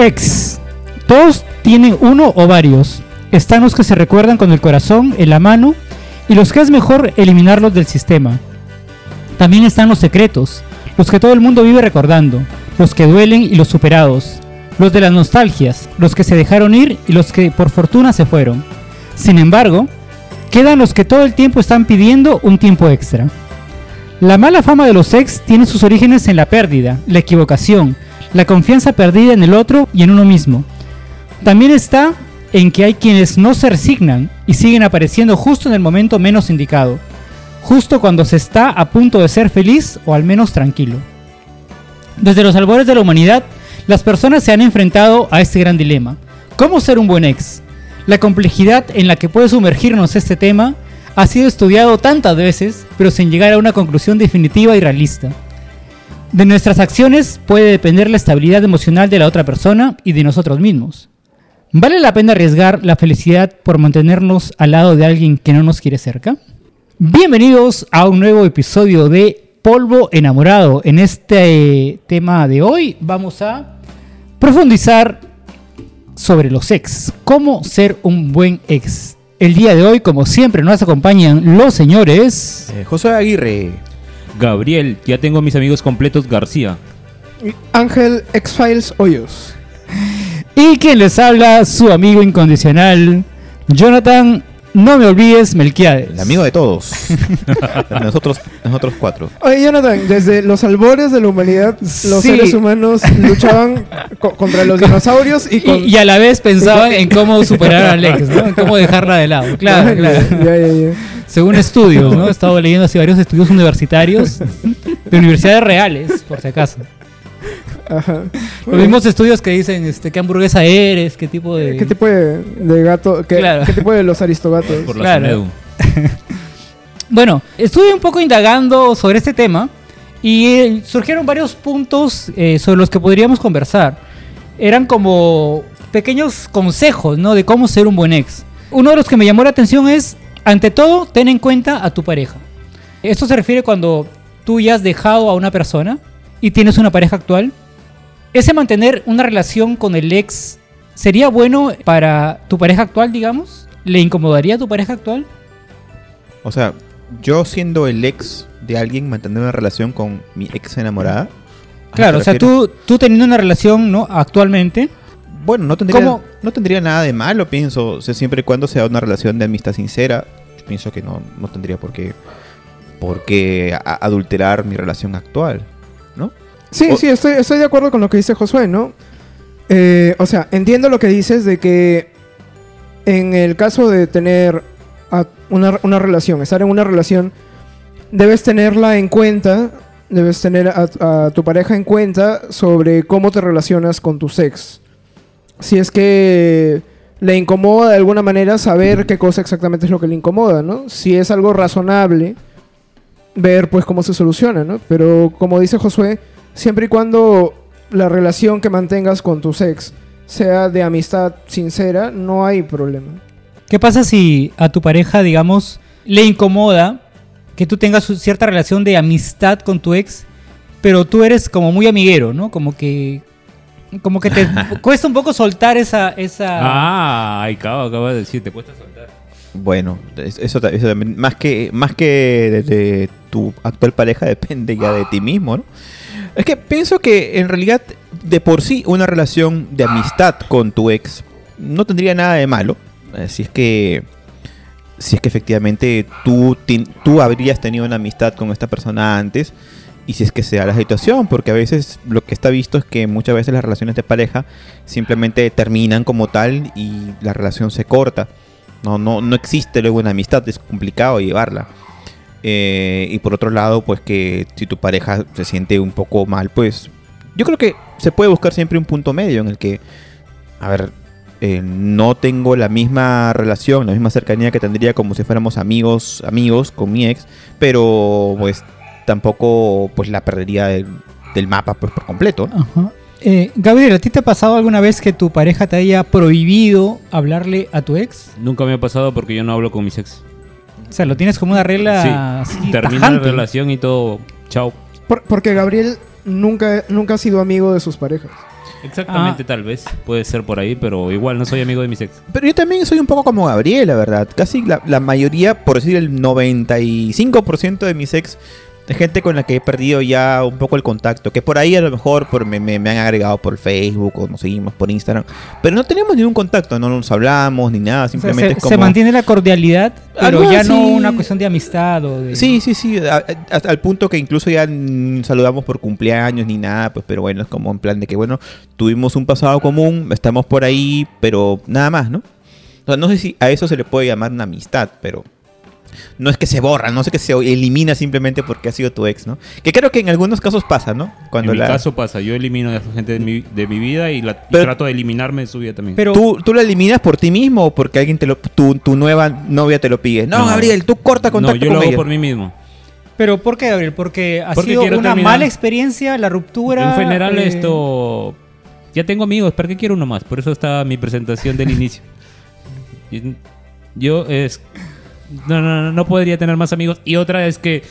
Ex. Todos tienen uno o varios. Están los que se recuerdan con el corazón en la mano y los que es mejor eliminarlos del sistema. También están los secretos, los que todo el mundo vive recordando, los que duelen y los superados, los de las nostalgias, los que se dejaron ir y los que por fortuna se fueron. Sin embargo, quedan los que todo el tiempo están pidiendo un tiempo extra. La mala fama de los ex tiene sus orígenes en la pérdida, la equivocación, la confianza perdida en el otro y en uno mismo. También está en que hay quienes no se resignan y siguen apareciendo justo en el momento menos indicado, justo cuando se está a punto de ser feliz o al menos tranquilo. Desde los albores de la humanidad, las personas se han enfrentado a este gran dilema. ¿Cómo ser un buen ex? La complejidad en la que puede sumergirnos este tema ha sido estudiado tantas veces, pero sin llegar a una conclusión definitiva y realista. De nuestras acciones puede depender la estabilidad emocional de la otra persona y de nosotros mismos. ¿Vale la pena arriesgar la felicidad por mantenernos al lado de alguien que no nos quiere cerca? Bienvenidos a un nuevo episodio de Polvo Enamorado. En este tema de hoy vamos a profundizar sobre los ex. ¿Cómo ser un buen ex? El día de hoy, como siempre, nos acompañan los señores. Eh, José Aguirre. Gabriel, ya tengo mis amigos completos García. Ángel X-Files Hoyos. Y quien les habla, su amigo incondicional, Jonathan. No me olvides, Melquiades. El amigo de todos. nosotros, nosotros cuatro. Oye, Jonathan, desde los albores de la humanidad, los Sí. seres humanos luchaban co- contra los dinosaurios y con... Y, y a la vez pensaban en cómo superar a Alex, ¿no? En cómo dejarla de lado. Claro, claro. Ya, ya, ya. Según estudios, ¿no? He estado leyendo así varios estudios universitarios de universidades reales, por si acaso. Ajá. Los mismos estudios que dicen este, qué hamburguesa eres, qué tipo de... ¿Qué tipo de, de gato? ¿Qué, Claro. qué tipo de los aristogatos? Por la Claro. Bueno, estuve un poco indagando sobre este tema y eh, surgieron varios puntos eh, sobre los que podríamos conversar. Eran como pequeños consejos, ¿no? De cómo ser un buen ex. Uno de los que me llamó la atención es, ante todo, ten en cuenta a tu pareja. Esto se refiere cuando tú ya has dejado a una persona y tienes una pareja actual. Ese mantener una relación con el ex sería bueno para tu pareja actual, digamos. ¿Le incomodaría a tu pareja actual? O sea, yo siendo el ex de alguien, mantener una relación con mi ex enamorada. ¿a Claro, o sea, tú, tú teniendo una relación, ¿no? Actualmente. Bueno, no tendría, ¿Cómo? no tendría nada de malo, pienso. O sea, siempre y cuando sea una relación de amistad sincera, yo pienso que no, no tendría por qué, por qué adulterar mi relación actual, ¿no? Sí, O- sí, estoy, estoy de acuerdo con lo que dice Josué, ¿no? Eh, o sea, entiendo lo que dices de que en el caso de tener una, una relación, estar en una relación, debes tenerla en cuenta, debes tener a, a tu pareja en cuenta sobre cómo te relacionas con tu ex. Si es que le incomoda de alguna manera saber qué cosa exactamente es lo que le incomoda, ¿no? Si es algo razonable, ver pues cómo se soluciona, ¿no? Pero como dice Josué, siempre y cuando la relación que mantengas con tu ex sea de amistad sincera, no hay problema. ¿Qué pasa si a tu pareja, digamos, le incomoda que tú tengas cierta relación de amistad con tu ex, pero tú eres como muy amiguero, ¿no? Como que. Como que te cuesta un poco soltar esa. esa... Ah, ay, acabo, acabo de decir, te cuesta soltar. Bueno, es- eso, eso también, más que, más que de, de tu actual pareja, depende ya de ti mismo, ¿no? Es que pienso que en realidad, de por sí, una relación de amistad con tu ex no tendría nada de malo. eh, Si es que, si es que efectivamente tú, tú habrías tenido una amistad con esta persona antes. Y si es que se da la situación, porque a veces lo que está visto es que muchas veces las relaciones de pareja simplemente terminan como tal y la relación se corta. No, no, no existe luego una amistad, es complicado llevarla. Eh, y por otro lado, pues que si tu pareja se siente un poco mal, pues yo creo que se puede buscar siempre un punto medio en el que, a ver, eh, no tengo la misma relación, la misma cercanía que tendría como si fuéramos amigos, amigos con mi ex, pero pues tampoco pues la perdería del, del mapa pues por completo. ¿no? Ajá. Eh, Gabriel, ¿a ti te ha pasado alguna vez que tu pareja te haya prohibido hablarle a tu ex? Nunca me ha pasado porque yo no hablo con mis ex. O sea, lo tienes como una regla Sí, así termina la relación y todo. Chao. Por- porque Gabriel nunca, nunca ha sido amigo de sus parejas. Exactamente, Ah. tal vez. Puede ser por ahí, pero igual no soy amigo de mis ex. Pero yo también soy un poco como Gabriel, la verdad. Casi la, la mayoría, por decir el 95% de mis ex, de gente con la que he perdido ya un poco el contacto. Que por ahí a lo mejor por, me, me- me han agregado por Facebook o nos seguimos por Instagram. Pero no tenemos ningún contacto, no nos hablamos ni nada. O sea, Simplemente se, es como... se mantiene la cordialidad, pero ya no una cuestión de amistad o de... Sí, sí, sí, a- hasta punto que incluso ya saludamos por cumpleaños ni nada, pues, pero bueno, es como en plan de que, bueno, tuvimos un pasado común, estamos por ahí, pero nada más, ¿no? O sea, no sé si a eso se le puede llamar una amistad, pero no es que se borra, no es que se elimina simplemente porque ha sido tu ex, ¿no? Que creo que en algunos casos pasa, ¿no? Cuando en mi la... caso pasa, yo elimino a esa gente de mi, de mi vida y, la, y Pero- trato de eliminarme de su vida también. Pero ¿Tú, ¿Tú la eliminas por ti mismo o porque alguien te lo, tu, tu nueva novia te lo pide? No, No. Gabriel, tú corta no, contacto yo con lo hago ella. por mí mismo. Pero ¿por qué, Gabriel? Porque ha Porque sido una terminar. mala experiencia, la ruptura. en general eh, esto... Ya tengo amigos, ¿para qué quiero uno más? Por eso está mi presentación del inicio. Yo es... No, no, no, no podría tener más amigos. Y otra es que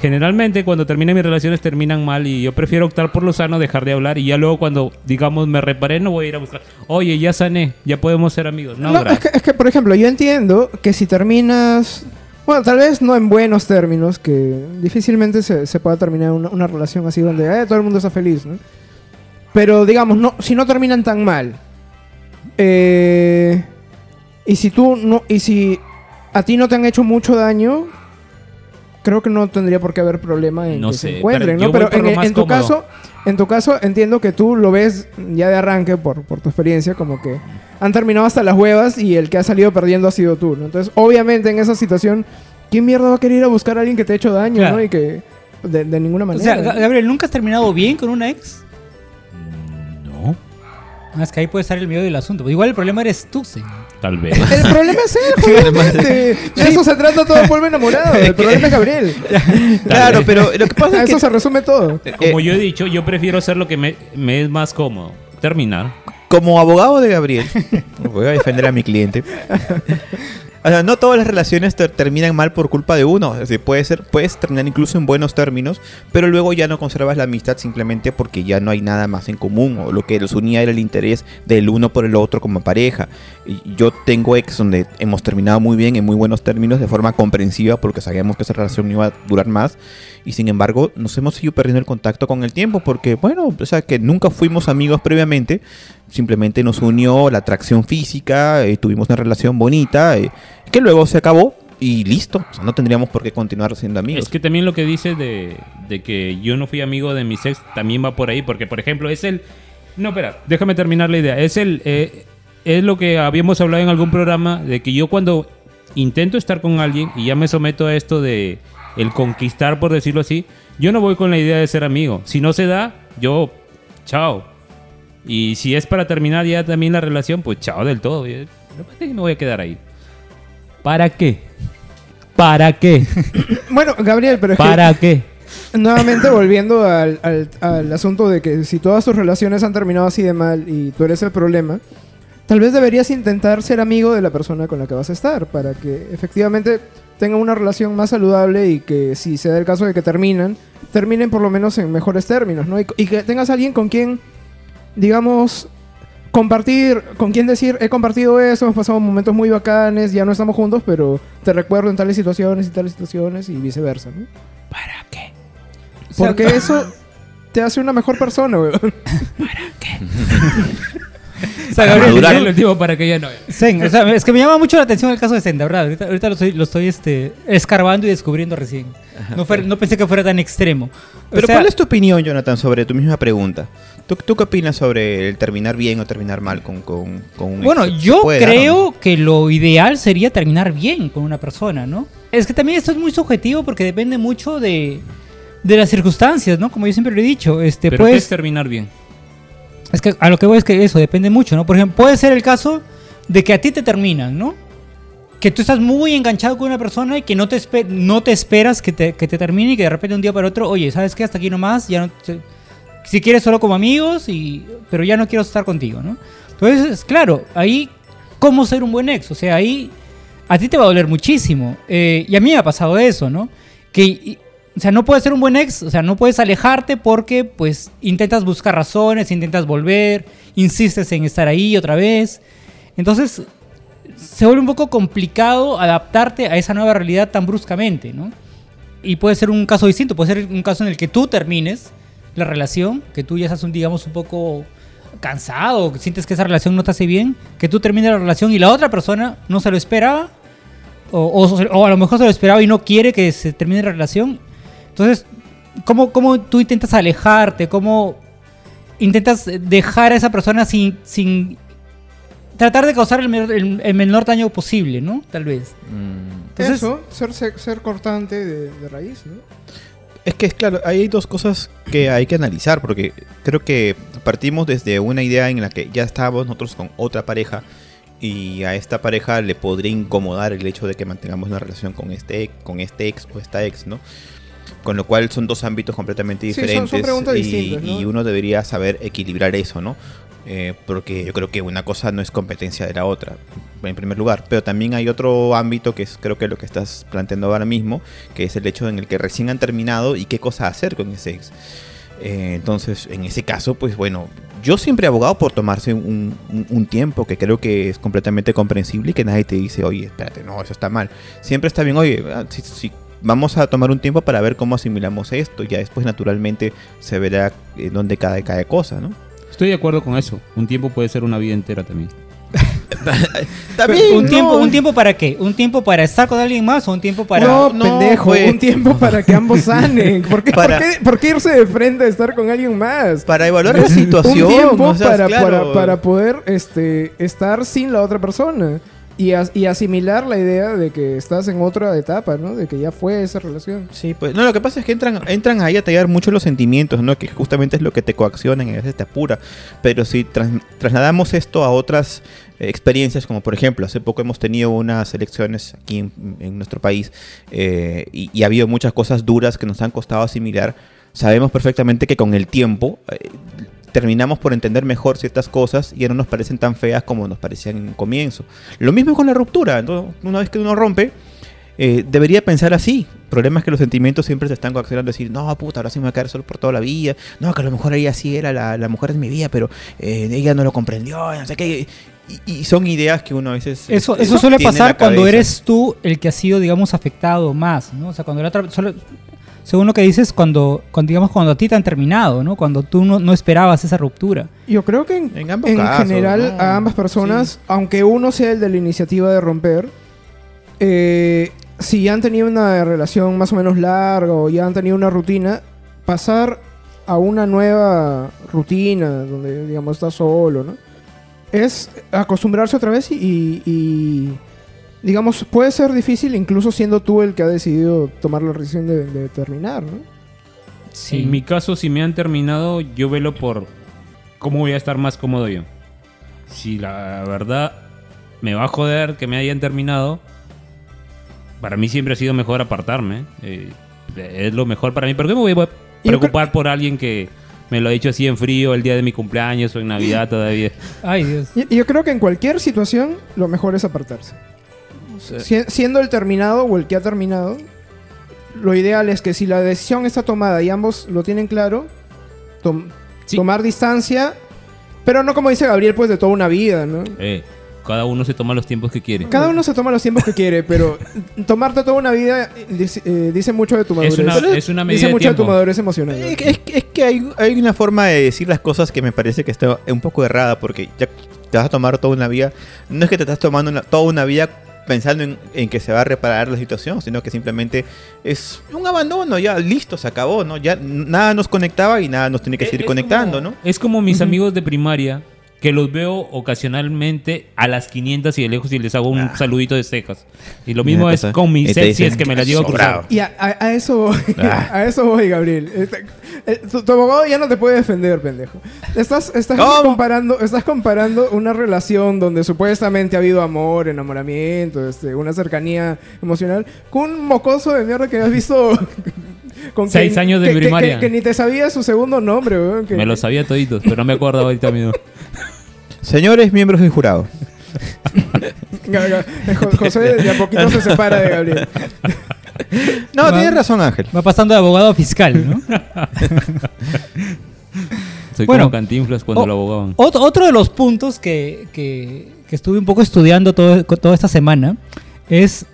generalmente cuando terminan mis relaciones terminan mal y yo prefiero optar por lo sano, dejar de hablar y ya luego cuando, digamos, me reparé no voy a ir a buscar, oye, ya sané, ya podemos ser amigos. No, No, es, gracias. que, es que, por ejemplo, yo entiendo que si terminas. Bueno, tal vez no en buenos términos, que difícilmente se, se pueda terminar una, una relación así donde eh, todo el mundo está feliz, ¿no? Pero digamos, no, si no terminan tan mal. eh, y si tú no. Y si a ti no te han hecho mucho daño. Creo que no tendría por qué haber problema en No que sé, se encuentren, pero ¿no? Pero en, tu cómodo. caso, en tu caso entiendo que tú lo ves ya de arranque por, por tu experiencia como que han terminado hasta las huevas y el que ha salido perdiendo ha sido tú, ¿no? Entonces, obviamente en esa situación, ¿quién mierda va a querer ir a buscar a alguien que te ha hecho daño, Claro. ¿no? Y que de, de ninguna O manera. sea, ¿no? Ga- Gabriel, ¿nunca has terminado bien con una ex? No, Ah, es que ahí puede estar el medio del asunto. Igual el problema eres tú, señor. Tal vez. El problema es él, justamente. De eso se trata todo el polvo enamorado. El problema es Gabriel. Claro, pero lo que pasa A es que... eso se resume todo. Como eh, yo he dicho, yo prefiero hacer lo que me, me es más cómodo. Terminar. Como abogado de Gabriel, voy a defender a mi cliente. O sea, no todas las relaciones ter- terminan mal por culpa de uno. Es puede ser, puedes terminar incluso en buenos términos, pero luego ya no conservas la amistad simplemente porque ya no hay nada más en común. O lo que los unía era el interés del uno por el otro como pareja. Y yo tengo ex donde hemos terminado muy bien, en muy buenos términos, de forma comprensiva, porque sabíamos que esa relación iba a durar más. Y sin embargo, nos hemos seguido perdiendo el contacto con el tiempo, porque, bueno, o sea, que nunca fuimos amigos previamente, simplemente nos unió la atracción física, eh, tuvimos una relación bonita, eh, que luego se acabó y listo. No tendríamos por qué continuar siendo amigos. Es que también lo que dice de, de que yo no fui amigo de mis ex también va por ahí, porque por ejemplo es el... No, espera, déjame terminar la idea. Es el... eh, es lo que habíamos hablado en algún programa, de que yo cuando intento estar con alguien y ya me someto a esto de el conquistar, por decirlo así, yo no voy con la idea de ser amigo. Si no se da, yo, chao. Y si es para terminar ya también la relación, pues chao del todo. Yo- Me voy a quedar ahí. ¿Para qué? ¿Para qué? Bueno, Gabriel, pero es que ¿Para qué? Nuevamente volviendo al, al- al asunto de que si todas tus relaciones han terminado así de mal y tú eres el problema, tal vez deberías intentar ser amigo de la persona con la que vas a estar para que efectivamente tengan una relación más saludable y que si se da el caso de que terminan, terminen por lo menos en mejores términos, ¿no? Y, y que tengas alguien con quien, digamos, compartir, con quien decir, he compartido eso, hemos pasado momentos muy bacanes, ya no estamos juntos, pero te recuerdo en tales situaciones y tales situaciones y viceversa, ¿no? ¿Para qué? Porque eso te hace una mejor persona, weón. O sea, Gabriel, madurar. yo- el último para que ya no. Zen, o sea, es que me llama mucho la atención el caso de Zen, de verdad. Ahorita, ahorita lo estoy, lo estoy este, escarbando y descubriendo recién. No, pensé que fuera tan extremo. O Pero sea, ¿cuál es tu opinión, Jonathan, sobre tu misma pregunta? ¿Tú, tú qué opinas sobre el terminar bien o terminar mal con, con, con un Bueno, yo creo no? que lo ideal sería terminar bien con una persona, ¿no? Es que también esto es muy subjetivo porque depende mucho de, de las circunstancias, ¿no? Como yo siempre lo he dicho, este, Pero ¿qué puedes, es terminar bien? Es que a lo que voy es que eso depende mucho, ¿no? Por ejemplo, puede ser el caso de que a ti te terminan, ¿no? Que tú estás muy enganchado con una persona y que no te, no te esperas que te, que te termine y que de repente un día para otro, oye, ¿sabes qué? Hasta aquí nomás, ya no te- si quieres solo como amigos, y, pero ya no quiero estar contigo, ¿no? Entonces, claro, ahí, ¿cómo ser un buen ex? O sea, ahí a ti te va a doler muchísimo. Eh, y a mí me ha pasado eso, ¿no? Que o sea, no puedes ser un buen ex, o sea, no puedes alejarte porque pues intentas buscar razones, intentas volver, insistes en estar ahí otra vez. Entonces, se vuelve un poco complicado adaptarte a esa nueva realidad tan bruscamente, ¿no? Y puede ser un caso distinto, puede ser un caso en el que tú termines la relación, que tú ya estás, un, digamos, un poco cansado, que sientes que esa relación no te hace bien, que tú termines la relación y la otra persona no se lo esperaba, o, a lo mejor se lo esperaba y no quiere que se termine la relación. Entonces, ¿cómo, cómo tú intentas alejarte? ¿Cómo intentas dejar a esa persona sin, sin tratar de causar el menor, el- el menor daño posible, ¿no? Tal vez. Mm, Entonces- Eso, ser, ser, ser cortante de, de raíz, ¿no? Es que, es claro, hay dos cosas que hay que analizar, porque creo que partimos desde una idea en la que ya estábamos nosotros con otra pareja y a esta pareja le podría incomodar el hecho de que mantengamos una relación con este, con este ex o esta ex, ¿no? Con lo cual son dos ámbitos completamente Sí, son- son diferentes preguntas y, distintas, ¿no? y uno debería saber equilibrar eso, ¿no? Eh, porque yo creo que una cosa no es competencia de la otra, en primer lugar. Pero también hay otro ámbito que es creo que lo que estás planteando ahora mismo, que es el hecho en el que recién han terminado y qué cosa hacer con ese ex. Eh, entonces, en ese caso, pues bueno, yo siempre he abogado por tomarse un, un- un tiempo que creo que es completamente comprensible y que nadie te dice, oye, espérate, no, eso está mal. Siempre está bien, oye, ah, si, si vamos a tomar un tiempo para ver cómo asimilamos esto. Ya después, naturalmente, se verá eh, dónde cae cada cosa, ¿no? Estoy de acuerdo con eso. Un tiempo puede ser una vida entera también. También, ¿Un, tiempo, ¿Un tiempo para qué? ¿Un tiempo para estar con alguien más o un tiempo para...? no, no, pendejo, pues. un tiempo para que ambos sanen. ¿Por qué, Para- por qué- por qué irse de frente a estar con alguien más? Para evaluar la situación. un tiempo para, claro. para, para poder este, estar sin la otra persona y, as- y asimilar la idea de que estás en otra etapa, ¿no? De que ya fue esa relación. Sí, pues no, lo que pasa es que entran, entran ahí a tallar mucho los sentimientos, ¿no? Que justamente es lo que te coaccionan y a veces te apura. Pero si tras- trasladamos esto a otras experiencias, como por ejemplo, hace poco hemos tenido unas elecciones aquí en, nuestro país eh, y, y ha habido muchas cosas duras que nos han costado asimilar. Sabemos perfectamente que con el tiempo eh, terminamos por entender mejor ciertas cosas y ya no nos parecen tan feas como nos parecían en un comienzo. Lo mismo con la ruptura. ¿no? Una vez que uno rompe, eh, debería pensar así. El problema es que los sentimientos siempre se están coaccionando a decir, no, puta, ahora sí me voy a quedar solo por toda la vida. No, que a lo mejor ella sí era la, la mujer de mi vida, pero eh, ella no lo comprendió, no sé qué. Y, y son ideas que uno a veces... Eso, este, eso suele pasar cuando eres tú el que ha sido, digamos, afectado más, ¿no? O sea, cuando la otra... solo- según lo que dices, cuando, cuando, digamos, cuando a ti te han terminado, ¿no? Cuando tú no, no esperabas esa ruptura. Yo creo que en, En ambos en casos, general ¿no? a ambas personas, Sí. aunque uno sea el de la iniciativa de romper, eh, si ya han tenido una relación más o menos larga o ya han tenido una rutina, pasar a una nueva rutina donde, digamos, estás solo, ¿no? Es acostumbrarse otra vez y, y- y, digamos, puede ser difícil incluso siendo tú el que ha decidido tomar la decisión de, de terminar, ¿no? Sí. En mi caso, si me han terminado, yo velo por cómo voy a estar más cómodo yo. Si la verdad me va a joder que me hayan terminado, para mí siempre ha sido mejor apartarme. eh, es lo mejor para mí. ¿Por qué me voy a preocupar por alguien que me lo ha dicho así en frío el día de mi cumpleaños o en Navidad todavía? Ay, Dios. Yo creo que en cualquier situación lo mejor es apartarse. Sí. Si- siendo el terminado o el que ha terminado, lo ideal es que si la decisión está tomada y ambos lo tienen claro, tom- Sí. tomar distancia, pero no como dice Gabriel, pues de toda una vida, ¿no? Eh, cada uno se toma los tiempos que quiere. Cada uno se toma los tiempos que quiere, pero tomarte toda una vida dice, eh, dice mucho de tu madurez. Es una, es una medida dice de mucho de tu madurez emocional. Es, que- es que- es que hay, hay una forma de decir las cosas que me parece que está un poco errada, porque ya te vas a tomar toda una vida. No es que te estás tomando una- toda una vida pensando en, en que se va a reparar la situación, sino que simplemente es un abandono, ya listo, se acabó, ¿no? Ya nada nos conectaba y nada nos tiene que Es- seguir es conectando, como- ¿no? Es como mis amigos de primaria, que los veo ocasionalmente a las 500 y de lejos y les hago un Ah. saludito de secas. Y lo mismo es con mis Y te ex si dicen, es que me las llevo. Y a, a- a eso voy, Ah. a eso voy, Gabriel. Este- eh, Tu, tu abogado ya no te puede defender, pendejo. Estás, estás ¿Cómo? comparando, estás comparando una relación donde supuestamente ha habido amor, enamoramiento, este, una cercanía emocional, con un mocoso de mierda que has visto con Seis años de que- primaria. Que, que ni te sabía su segundo nombre, weón, que- Me lo sabía toditos, pero no me acuerdo ahorita mismo. Señores miembros del jurado, José de a poquito se separa de Gabriel. No, Va- tienes razón, Ángel. Va pasando de abogado a fiscal, ¿no? Soy Bueno, como Cantinflas cuando o- lo abogaban. Otro, otro de los puntos que, que- que estuve un poco estudiando todo, toda esta semana es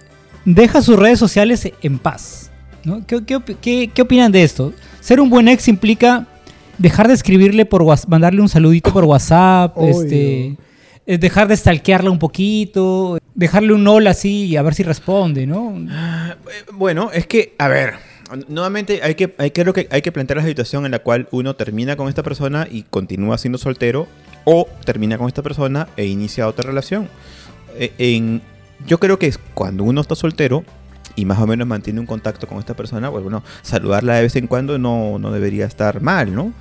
deja sus redes sociales en paz. ¿No? ¿Qué, qué opi- qué- qué opinan de esto? Ser un buen ex implica dejar de escribirle por WhatsApp, mandarle un saludito por WhatsApp, este, eh, dejar de stalkearla un poquito, dejarle un hola así y a ver si responde, ¿no? Eh, Bueno, es que, a ver, nuevamente hay que, hay, creo que hay que plantear la situación en la cual uno termina con esta persona y continúa siendo soltero o termina con esta persona e inicia otra relación. Eh, en, yo creo que es cuando uno está soltero y más o menos mantiene un contacto con esta persona, pues bueno, saludarla de vez en cuando no, no debería estar mal, ¿no?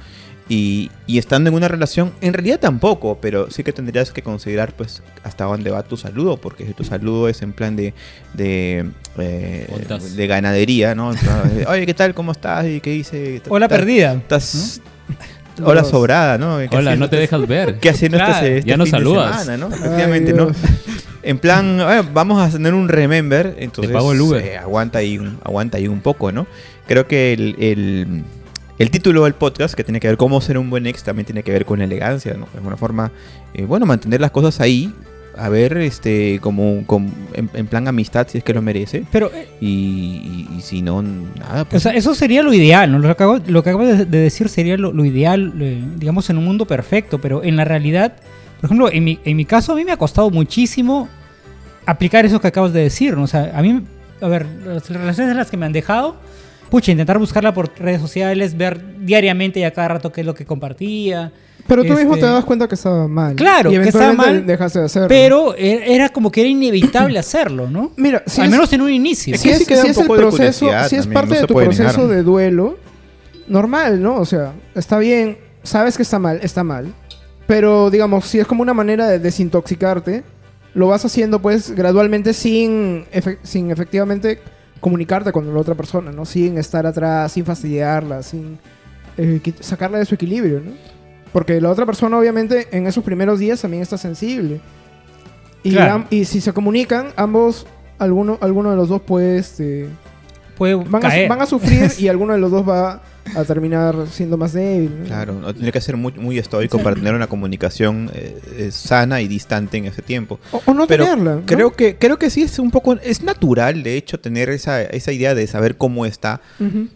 Y, y estando en una relación, en realidad tampoco, pero sí que tendrías que considerar pues hasta dónde va tu saludo, porque si tu saludo es en plan de, de, eh, de ganadería, ¿no? Oye, ¿qué tal? ¿Cómo estás? ¿Y qué dice? Hola ¿Estás- perdida. Estás... Hola Los- sobrada, ¿no? ¿Qué Hola, no te este- dejas ver. ¿Qué haciendo este- Claro, este, ya no fin de saludas. semana, ¿no? Ay, Efectivamente, ¿no? En plan, "Oye, vamos a tener un remember, entonces pago el Uber. eh, aguanta, ahí, un- aguanta ahí un poco, ¿no? Creo que el, el- el título del podcast, que tiene que ver cómo ser un buen ex, también tiene que ver con elegancia, ¿no? De alguna forma, eh, bueno, mantener las cosas ahí, a ver, este, como, como en, en plan amistad, si es que lo merece, Pero eh, y, y- y si no, nada, O pues... sea, eso sería lo ideal, ¿no? Lo que acabo, lo que acabo de, de decir sería lo, lo ideal, eh, digamos, en un mundo perfecto, pero en la realidad, por ejemplo, en mi, en mi caso, a mí me ha costado muchísimo aplicar eso que acabas de decir, ¿no? O sea, a mí, a ver, las relaciones en las que me han dejado, pucha, intentar buscarla por redes sociales, ver diariamente y a cada rato qué es lo que compartía, Pero tú mismo Este- te das cuenta que estaba mal. Claro, y que estaba eventualmente mal, dejaste de hacerlo. pero e- era como que era inevitable hacerlo, ¿no? Mira, si Al es- menos en un inicio. Es si que es, sí queda si es el proceso, si es también, parte no de tu proceso negar. de duelo, normal, ¿no? O sea, está bien, sabes que está mal, está mal. Pero, digamos, si es como una manera de desintoxicarte, lo vas haciendo, pues, gradualmente sin, efe- sin efectivamente comunicarte con la otra persona, ¿no? Sin estar atrás, sin fastidiarla, sin eh, sacarla de su equilibrio, ¿no? Porque la otra persona, obviamente, en esos primeros días también está sensible. Y, Claro. am- y si se comunican, ambos, alguno, alguno de los dos puede, este, Puede van, a, caer. van a sufrir y alguno de los dos va a terminar siendo más débil. ¿no? Claro, no, tiene que ser muy, muy estoico para tener una comunicación eh, eh, sana y distante en ese tiempo. O, o no Pero tenerla. ¿no? Creo que, creo que sí es un poco, es natural, de hecho, tener esa, esa idea de saber cómo está,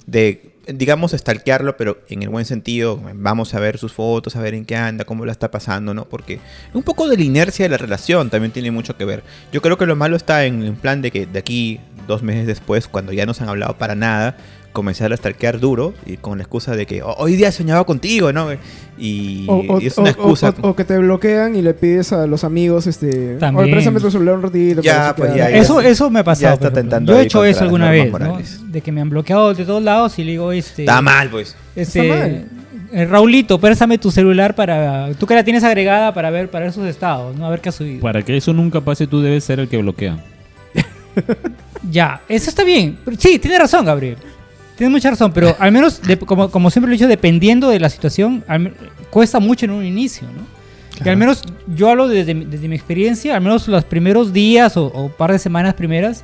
de, digamos, stalkearlo, pero en el buen sentido, vamos a ver sus fotos, a ver en qué anda, cómo la está pasando, ¿no? Porque un poco de la inercia de la relación también tiene mucho que ver. Yo creo que lo malo está en, en plan de que de aquí, dos meses después, cuando ya no se han hablado para nada, comenzar a stalkear duro y con la excusa de que "Oh, hoy día soñaba contigo, ¿no? Y, O, o- y es una o- excusa. o- o que te bloquean y le pides a los amigos, este, También. oye, préstame tu celular un ratito. Ya, pues, chequear". ya, ya. Eso, eso me ha pasado. está por ejemplo. tentando Yo he hecho eso alguna vez, ¿no? De que me han bloqueado de todos lados y le digo, este. Está mal, pues. Este, Está mal. eh, Raulito, préstame tu celular para. Tú que la tienes agregada para ver, para ver sus estados, ¿no? A ver qué ha subido. Para que eso nunca pase, tú debes ser el que bloquea. Ya, eso está bien. Pero Sí, tienes razón, Gabriel. Tienes mucha razón, pero al menos, de- como, como siempre lo he dicho, dependiendo de la situación, al cuesta mucho en un inicio, ¿no? Y al menos yo hablo desde, mi- desde mi experiencia, al menos los primeros días o, o par de semanas primeras,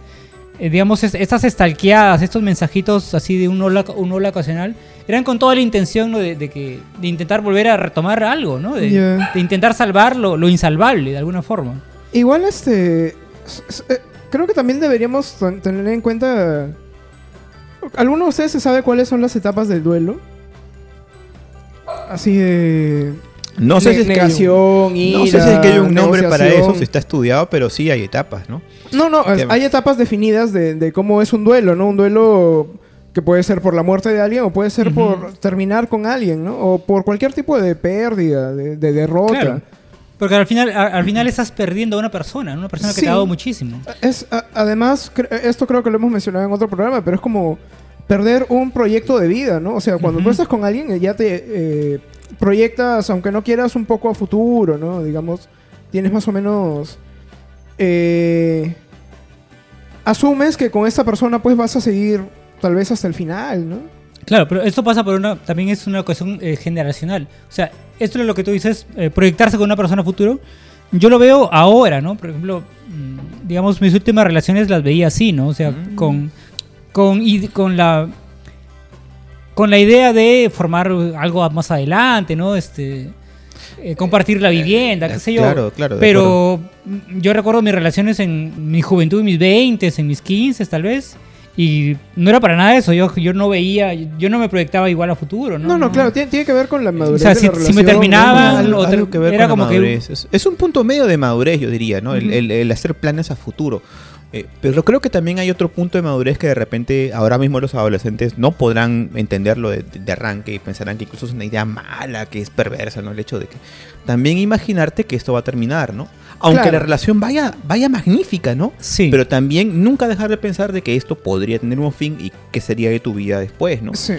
eh, digamos, es- estas estalqueadas, estos mensajitos así de un hola, un hola ocasional, eran con toda la intención ¿no? de, de que, de intentar volver a retomar algo, ¿no? De, intentar salvar lo, lo insalvable de alguna forma. Igual, este, eh, creo que también deberíamos ten- tener en cuenta... ¿Alguno de ustedes se sabe cuáles son las etapas del duelo? Así de... No sé, si es que hay un, no sé si es que hay un nombre para eso, si está estudiado, pero sí hay etapas, ¿no? No, no, es- hay etapas definidas de, de cómo es un duelo, ¿no? Un duelo que puede ser por la muerte de alguien o puede ser por terminar con alguien, ¿no? O por cualquier tipo de pérdida, de, de derrota. Claro. Porque al final, a- al final estás perdiendo a una persona, una persona que Sí. te ha dado muchísimo. Es, a- además, cre- esto creo que lo hemos mencionado en otro programa, pero es como perder un proyecto de vida, ¿no? O sea, cuando tú estás con alguien, ya te eh, proyectas, aunque no quieras, un poco a futuro, ¿no? Digamos, tienes más o menos... eh, asumes que con esta persona pues vas a seguir tal vez hasta el final, ¿no? Claro, pero esto pasa por una, también es una cuestión eh, generacional. O sea, esto es lo que tú dices, eh, proyectarse con una persona futuro. Yo lo veo ahora, ¿no? Por ejemplo, mm, digamos, mis últimas relaciones las veía así, ¿no? O sea, Mm. con... con, y con la con la idea de formar algo más adelante, ¿no? Este eh, compartir la vivienda, qué sé yo. Claro, claro, Pero mm, yo recuerdo mis relaciones en mi juventud, en mis 20, en mis 15 tal vez. Y no era para nada eso, yo, yo no veía, yo no me proyectaba igual a futuro, ¿no? No, no, claro, tiene, tiene que ver con la O madurez. sea, de si, la si me terminaban, Algo- o ter- algo que ver era con la como que... madurez. Es, es un punto medio de madurez, yo diría, ¿no? El, el- el hacer planes a futuro. Eh, pero creo que también hay otro punto de madurez que de repente ahora mismo los adolescentes no podrán entenderlo de, de arranque y pensarán que incluso es una idea mala, que es perversa, ¿no? El hecho de que también imaginarte que esto va a terminar, ¿no? Aunque Claro. la relación vaya, vaya magnífica, ¿no? Sí. Pero también nunca dejar de pensar de que esto podría tener un fin y que sería de tu vida después, ¿no? Sí.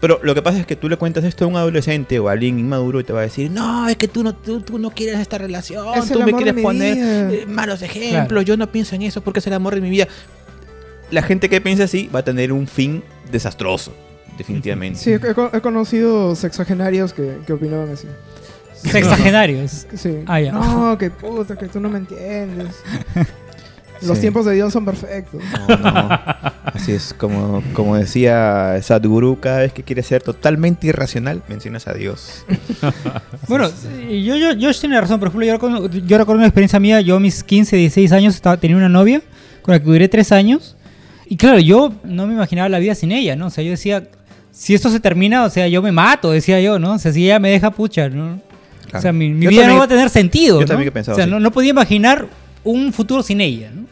Pero lo que pasa es que tú le cuentas esto a un adolescente o a alguien inmaduro y te va a decir, no, es que tú no, tú, tú no quieres esta relación, Es tú me quieres poner vida". eh, malos ejemplos, yo no pienso en eso porque es el amor de mi vida. La gente que piensa así va a tener un fin desastroso, definitivamente. Sí, he, he conocido sexagenarios que, que opinaban así. Sexagenarios. Sí. Ah, ya. No, que puta, que tú no me entiendes. Los Sí. tiempos de Dios son perfectos. No, no. Así es, como, como decía Sadhguru, cada vez que quieres ser totalmente irracional, mencionas a Dios. Bueno, sí, yo, yo, Josh tiene razón. Por ejemplo, yo recuerdo, yo recuerdo una experiencia mía. Yo a mis 15, 16 años estaba, tenía una novia con la que duré 3 años. Y claro, yo no me imaginaba la vida sin ella, ¿no? O sea, yo decía, si esto se termina, o sea, yo me mato, decía yo, ¿no? O sea, si ella me deja pucha, ¿no? O sea, mi, mi Yo vida también- no va a tener sentido. yo ¿no? también he pensado O sea, así. no, no podía imaginar un futuro sin ella, ¿no?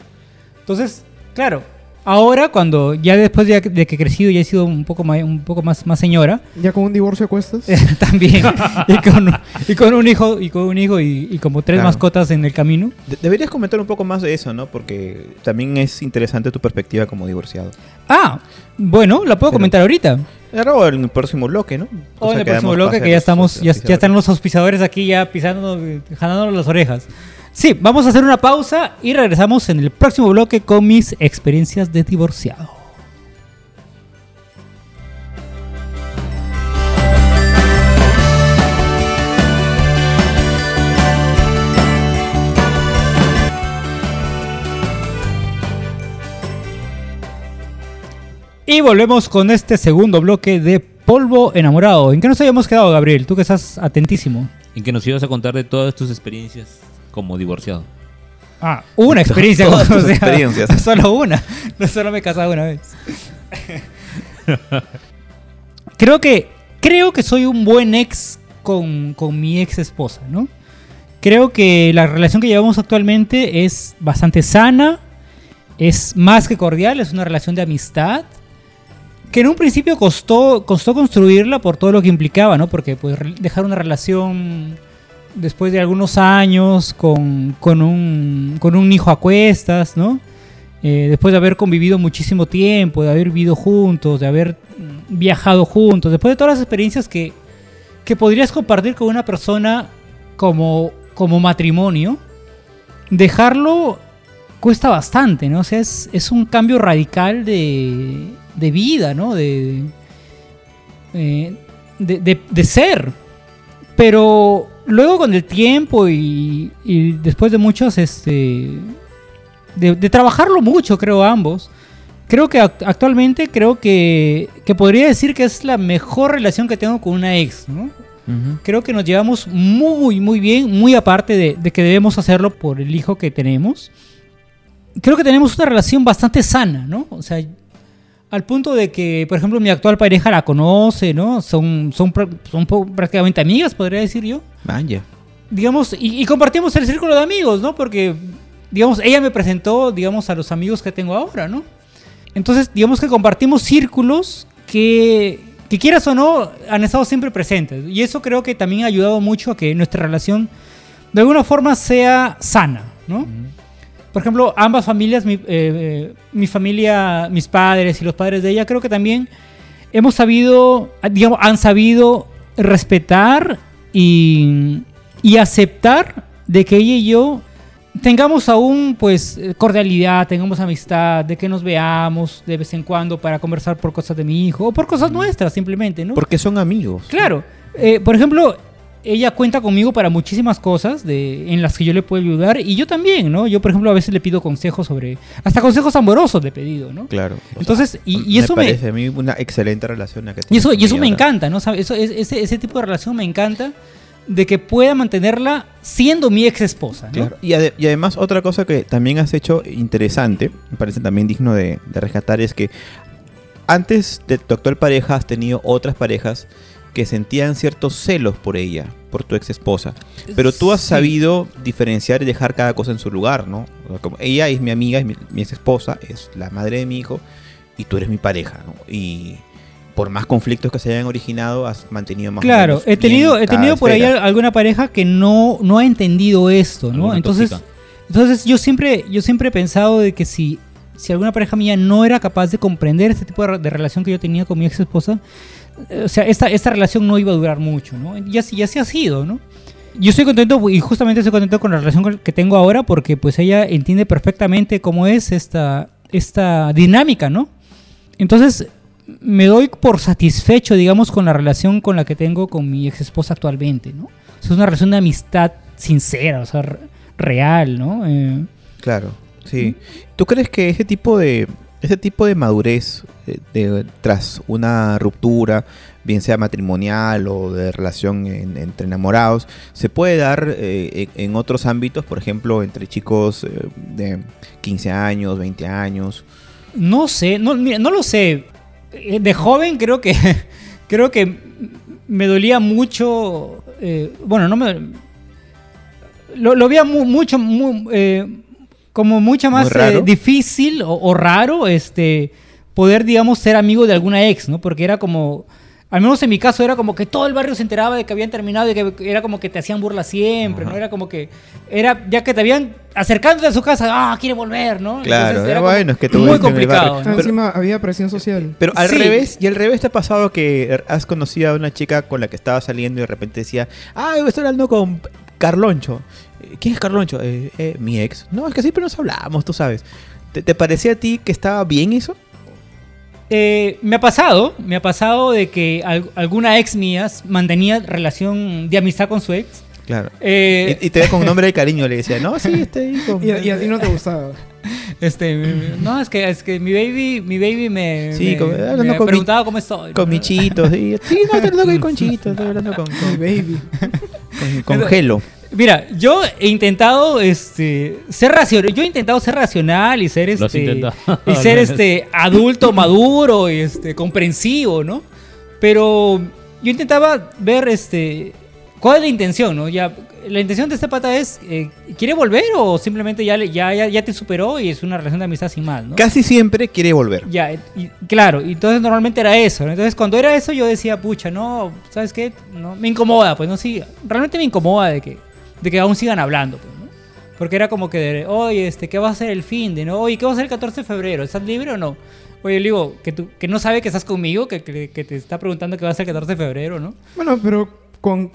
Entonces, claro, ahora cuando ya después de, de que he crecido y he sido un poco más, un poco más, más señora, ¿Ya con un divorcio a cuestas? también y con, y con un hijo y con un hijo y, y como tres Claro. mascotas en el camino. De- deberías comentar un poco más de eso, ¿no? Porque también es interesante tu perspectiva como divorciado. Ah, bueno, la puedo Pero- comentar ahorita. Ahora o en el próximo bloque, ¿no? O en el próximo bloque que ya estamos, ya, ya están los auspiciadores aquí ya pisando, jalándonos las orejas. Sí, vamos a hacer una pausa y regresamos en el próximo bloque con mis experiencias de divorciado. Y volvemos con este segundo bloque de Polvo Enamorado. ¿En qué nos habíamos quedado, Gabriel? Tú que estás atentísimo. En que nos ibas a contar de todas tus experiencias como divorciado. Ah, una experiencia. Todas como tus sea, experiencias. Solo una. No solo me he casado una vez. creo que creo que soy un buen ex con, con mi ex esposa, ¿no? Creo que la relación que llevamos actualmente es bastante sana, es más que cordial, es una relación de amistad. Que en un principio costó, costó construirla por todo lo que implicaba, ¿no? Porque pues dejar una relación después de algunos años con, con, un, con un hijo a cuestas, ¿no? Eh, después de haber convivido muchísimo tiempo, de haber vivido juntos, de haber viajado juntos, después de todas las experiencias que, que podrías compartir con una persona como, como matrimonio, dejarlo cuesta bastante, ¿no? O sea, es, es un cambio radical de, de vida, ¿no? De, eh, de, de- de ser. Pero luego con el tiempo y, y después de muchos, este, de, de trabajarlo mucho, creo ambos, creo que act- actualmente creo que, que podría decir que es la mejor relación que tengo con una ex, ¿no? Creo que nos llevamos muy, muy bien, muy aparte de, de que debemos hacerlo por el hijo que tenemos. Creo que tenemos una relación bastante sana, ¿no? O sea, al punto de que, por ejemplo, mi actual pareja la conoce, ¿no? Son, son, son prácticamente amigas, podría decir yo. Vaya. Digamos, y, y compartimos el círculo de amigos, ¿no? Porque, digamos, ella me presentó, digamos, a los amigos que tengo ahora, ¿no? Entonces, digamos que compartimos círculos que, que quieras o no, han estado siempre presentes. Y eso creo que también ha ayudado mucho a que nuestra relación, de alguna forma, sea sana, ¿no? Por ejemplo, ambas familias, mi, eh, eh, mi familia, mis padres y los padres de ella, creo que también hemos sabido, digamos, han sabido respetar y, y aceptar de que ella y yo tengamos aún, pues, cordialidad, tengamos amistad, de que nos veamos de vez en cuando para conversar por cosas de mi hijo o por cosas nuestras simplemente, ¿no? Porque son amigos. Claro. Eh, por ejemplo, ella cuenta conmigo para muchísimas cosas de, en las que yo le puedo ayudar y yo también, ¿no? Yo, por ejemplo, a veces le pido consejos sobre, hasta consejos amorosos le he pedido, ¿no? Claro. o Entonces, sea, y- y eso me- parece a mí una excelente relación la que Y eso, y eso me encanta, ¿no? ¿Sabe? Eso, es- ese, ese tipo de relación me encanta de que pueda mantenerla siendo mi ex esposa, ¿no? Claro. Y, ade- y además otra cosa que también has hecho interesante, me parece también digno de, de rescatar, es que antes de tu actual pareja has tenido otras parejas que sentían ciertos celos por ella, por tu ex esposa. Pero tú has Sí. sabido diferenciar y dejar cada cosa en su lugar, ¿no? O sea, como ella es mi amiga, es mi, mi ex esposa, es la madre de mi hijo, y tú eres mi pareja, ¿no? Y por más conflictos que se hayan originado, has mantenido más Claro, he tenido, he tenido por ahí esfera. al- alguna pareja que no, no ha entendido esto, ¿no? Alguna Entonces, tóxica. entonces yo siempre, yo siempre he pensado de que si, si alguna pareja mía no era capaz de comprender este tipo de, de relación que yo tenía con mi ex esposa, o sea, esta, esta relación no iba a durar mucho, ¿no? Y así, y así ha sido, ¿no? Yo estoy contento y justamente estoy contento con la relación que tengo ahora porque pues ella entiende perfectamente cómo es esta, esta dinámica, ¿no? Entonces me doy por satisfecho, digamos, con la relación con la que tengo con mi ex esposa actualmente, ¿no? Es una relación de amistad sincera, o sea, re- real, ¿no? Eh, Claro, sí. ¿Tú crees que ese tipo de ese tipo de madurez eh, tras una ruptura, bien sea matrimonial o de relación en- entre enamorados, se puede dar eh, en, otros ámbitos, por ejemplo, entre chicos eh, de 15 años, 20 años? no sé, no, lo sé. De joven creo que creo que me dolía mucho. bueno, no me. Lo, lo veía mu- mucho, mu- como mucho más eh, difícil o, o raro este, poder, digamos, ser amigo de alguna ex, ¿no? Porque era como. Al menos en mi caso era como que todo el barrio se enteraba de que habían terminado y que era como que te hacían burla siempre, ¿no? Era como que. Era ya que te habían acercándote a su casa, ah, quiere volver, ¿no? Claro, Entonces era bueno, es que tú muy vives en el complicado. barrio. ¿no? Pero- Encima había presión social. Pero al Sí. revés, y al revés te ha pasado que has conocido a una chica con la que estaba saliendo y de repente decía, ah, estoy hablando con Carloncho. Eh, ¿Quién es Carloncho? "Eh, eh, mi ex. No, es que siempre nos hablamos, tú sabes. ¿Te, te parecía a ti que estaba bien eso? Eh, me ha pasado, me ha pasado de que al- alguna ex mía mantenía relación de amistad con su ex. Claro. Eh, y, y te ve con nombre de cariño, le decía, no, sí, estoy ahí con... Y, a- y a ti no te gustaba. este, no, es que, es que mi baby, mi baby me, Sí, me- con- hablando me con mi- preguntaba cómo estoy. Con mi chito, sí. Sí, no, estoy hablando con Chito, estoy hablando con, Mi baby. con- con Gelo. Mira, yo he intentado este, ser racional. Yo he intentado ser racional y ser este y ser este adulto maduro y este comprensivo, ¿no? Pero yo intentaba ver este cuál es la intención, ¿no? Ya la intención de este pata es eh, quiere volver o simplemente ya, ya ya ya te superó y es una relación de amistad sin más, ¿no? Casi siempre quiere volver. Ya, y- claro, y entonces normalmente era eso. ¿no? Entonces cuando era eso yo decía, pucha, no, ¿sabes qué? No, me incomoda, pues no, sí, realmente me incomoda de que, de que aún sigan hablando, pues, ¿no? Porque era como que, oye, este, ¿qué va a ser el fin de, no? Oye, ¿qué va a ser el 14 de febrero? ¿Estás libre o no? Oye, le digo, que, tú, que no sabe que estás conmigo, que, que, que te está preguntando qué va a ser el 14 de febrero, ¿no? Bueno, pero con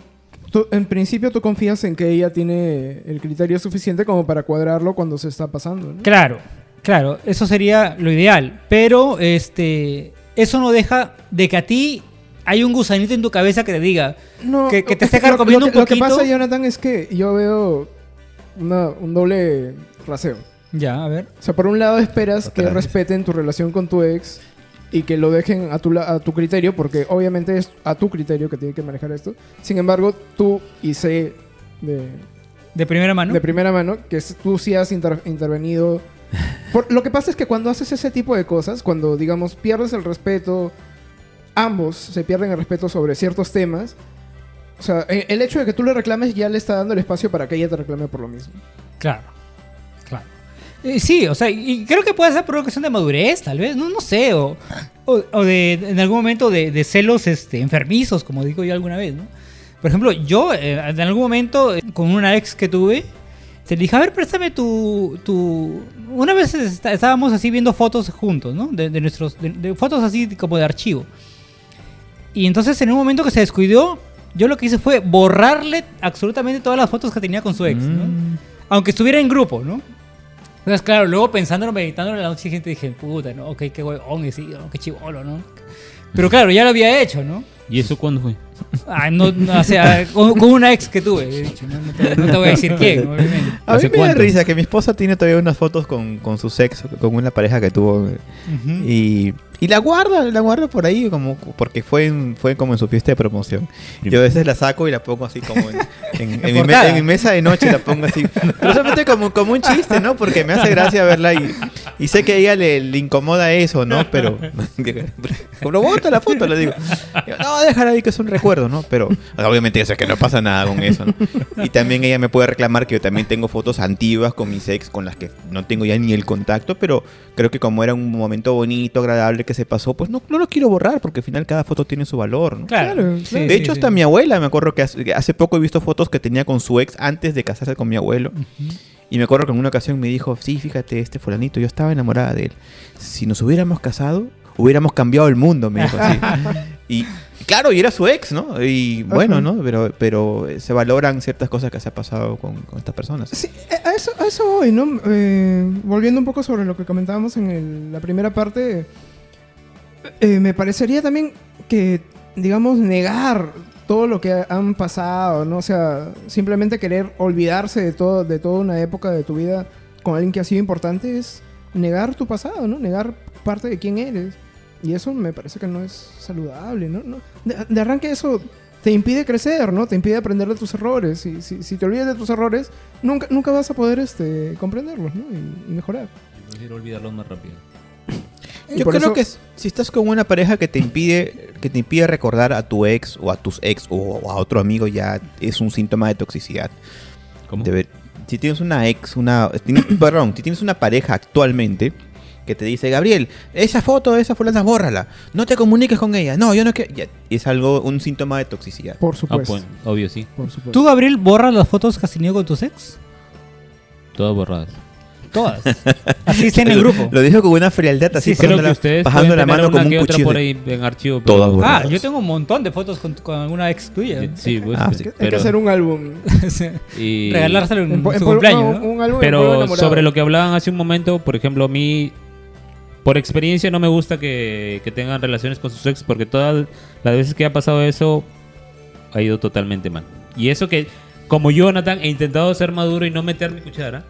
tú- en principio tú confías en que ella tiene el criterio suficiente como para cuadrarlo cuando se está pasando, ¿no? Claro, claro, eso sería lo ideal. Pero este, eso no deja de que a ti hay un gusanito en tu cabeza que te diga, No, Que- que te es esté carcomiendo un Lo que poquito. pasa, Jonathan, es que yo veo una- un doble raseo. ya, a ver. O sea, por un lado esperas Otra que vez. respeten tu relación con tu ex y que lo dejen a tu, a tu criterio, porque obviamente es a tu criterio que tiene que manejar esto. Sin embargo, tú y sé de, De primera mano. de primera mano que tú sí has inter- intervenido. Por- lo que pasa es que cuando haces ese tipo de cosas, cuando digamos pierdes el respeto, ambos se pierden el respeto sobre ciertos temas. O sea, e- el hecho de que tú le reclames ya le está dando el espacio para que ella te reclame por lo mismo. Claro, claro. Eh, sí, o sea, y creo que puede ser por una cuestión de madurez, tal vez, no, no sé, o, o, o de en algún momento de, de celos este, enfermizos, como digo yo alguna vez, ¿no? Por ejemplo, yo eh, en algún momento eh, con una ex que tuve, te dije, a ver, préstame tu... tu... Una vez est- estábamos así viendo fotos juntos, ¿no? De, de nuestros... de fotos así como de archivo. Y entonces en un momento que se descuidó, yo lo que hice fue borrarle absolutamente todas las fotos que tenía con su ex, ¿no? Mm. Aunque estuviera en grupo, ¿no? Entonces, claro, luego pensándolo, meditándolo en la noche siguiente dije, puta, ¿no? Ok, qué huevón, y sí, ¿no? qué chivolo, ¿no? Pero claro, ya lo había hecho, ¿no? ¿Y eso cuándo fue? Ah, no, no, o sea, con, con una ex que tuve, he dicho. No, No te, no te voy a decir quién, obviamente. A mí ¿Hace me da risa que mi esposa tiene todavía unas fotos con, con su sexo, con una pareja que tuvo. Ujú. Y, y la guarda, la guarda por ahí como porque fue en- fue como en su fiesta de promoción. Yo a veces la saco y la pongo así como en, en- en mi, me- en mi mesa de noche la pongo así. Pero solamente como, como un chiste, ¿no? Porque me hace gracia verla y, y sé que a ella le, le incomoda eso, ¿no? Pero pero bota la foto, le digo. Yo, no, déjala ahí que es un recuerdo, ¿no? Pero obviamente yo sé que no pasa nada con eso, ¿no? Y también ella me puede reclamar que yo también tengo fotos antiguas con mis ex con las que no tengo ya ni el contacto, pero creo que como era un momento bonito, agradable que se pasó, pues no, no lo quiero borrar porque al final cada foto tiene su valor, ¿no? Claro. Claro, sí, de sí, hecho, sí. hasta mi abuela, me acuerdo que hace, que poco he visto fotos que tenía con su ex antes de casarse con mi abuelo. Y me acuerdo que en una ocasión me dijo, sí, fíjate, este fulanito, yo estaba enamorada de él. Si nos hubiéramos casado, hubiéramos cambiado el mundo, me dijo así. y claro, y era su ex, ¿no? Y bueno, Ajá. ¿no? Pero, pero se valoran ciertas cosas que se ha pasado con, con estas personas. Sí, eh, a eso, a eso voy, ¿no? Eh, volviendo un poco sobre lo que comentábamos en el- la primera parte, eh, me parecería también que, digamos, negar todo lo que ha- han pasado, ¿no? O sea, simplemente querer olvidarse de, todo, de toda una época de tu vida con alguien que ha sido importante es negar tu pasado, ¿no? Negar parte de quién eres. Y eso me parece que no es saludable, ¿no? No- De, arranque eso te impide crecer, ¿no? Te impide aprender de tus errores. Y si, si te olvidas de tus errores, nunca, nunca vas a poder este, comprenderlos, ¿no? Y, mejorar. Prefiero olvidarlos más rápido. Yo creo eso- que si estás con una pareja que te impide que te impide recordar a tu ex o a tus ex o a otro amigo ya es un síntoma de toxicidad. ¿Cómo? Debe- si tienes una ex, una tienes- perdón, si tienes una pareja actualmente que te dice, "Gabriel, esa foto de esa fulana bórrala. No te comuniques con ella." No, yo no quiero. ya, es algo un síntoma de toxicidad. Por Ah, supuesto. pues, obvio sí. Por supuesto. ¿Tú, Gabriel, borras las fotos que has tenido con tus ex? Todas borradas. Todas. Así está en el grupo. Lo dijo con una frialdad así Sí, sí. Creo pasando, que la, ustedes bajando la mano una como un cuchillo. por ahí en archivo. pero- Todas Ah, borradas. yo tengo un montón de fotos con, con alguna ex tuya. Sí, pues, Ah, Hay sí. que- hay pero, que hacer un álbum. y- Regalárselo en, En en su polvo- cumpleaños. no, ¿no? un álbum en Pero sobre lo que hablaban hace un momento, por ejemplo, a mí, por experiencia, no me gusta que, que tengan relaciones con sus ex, porque todas las veces que ha pasado eso, ha ido totalmente mal. Y eso que, como Jonathan, he intentado ser maduro y no meter mi cuchara,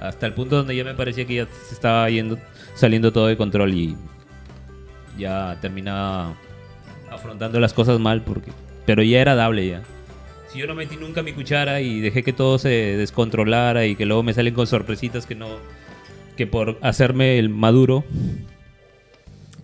hasta el punto donde ya me parecía que ya se estaba yendo, saliendo todo de control y ya terminaba afrontando las cosas mal, porque pero ya era dable ya. Si yo no metí nunca mi cuchara y dejé que todo se descontrolara y que luego me salen con sorpresitas que no que por hacerme el maduro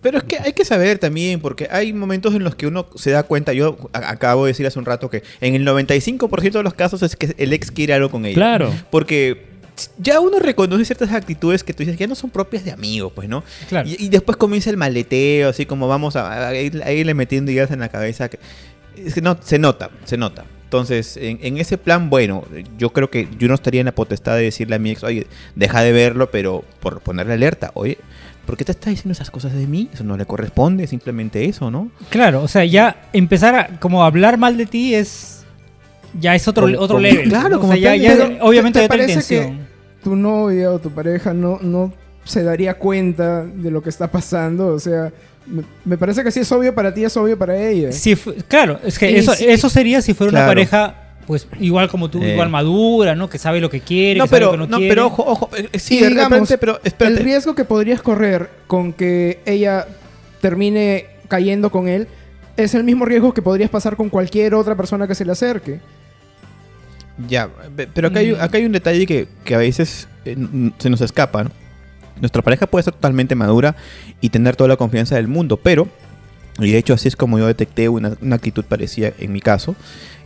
Pero es que hay que saber también, porque hay momentos en los que uno se da cuenta, yo acabo de decir hace un rato que en el 95% de los casos es que el ex quiere algo con ella. Claro. Porque ya uno reconoce ciertas actitudes que tú dices que ya no son propias de amigos, pues, ¿no? Claro. Y, y después comienza el maleteo, así como vamos a, a ir- a irle metiendo ideas en la cabeza. Que, es que no, se nota, se nota. Entonces, en, en ese plan, bueno, yo creo que yo no estaría en la potestad de decirle a mi ex, oye, deja de verlo, pero por ponerle alerta, oye, ¿por qué te está diciendo esas cosas de mí? Eso no le corresponde, simplemente eso, ¿no? Claro, o sea, ya empezar a como hablar mal de ti es ya es otro Como- otro level. claro, ¿no? O como sea, ya, ya obviamente ¿te hay otra parece intención. Tu novia o tu pareja no, no se daría cuenta de lo que está pasando. O sea, me, me parece que si es obvio para ti, es obvio para ella. Si claro, es que eso, si- eso sería si fuera una pareja pues igual como tú, Eh. igual madura, ¿no? Que sabe lo que quiere, No, que sabe pero, lo que no, no, quiere. pero ojo, ojo, eh, sí, Y de digamos, repente, pero espérate. El riesgo que podrías correr con que ella termine cayendo con él es el mismo riesgo que podrías pasar con cualquier otra persona que se le acerque. Ya, pe- pero acá hay, Mm. acá hay un detalle que, que a veces eh, se nos escapa. ¿no? Nuestra pareja puede ser totalmente madura y tener toda la confianza del mundo, pero, y de hecho así es como yo detecté una, una actitud parecida en mi caso,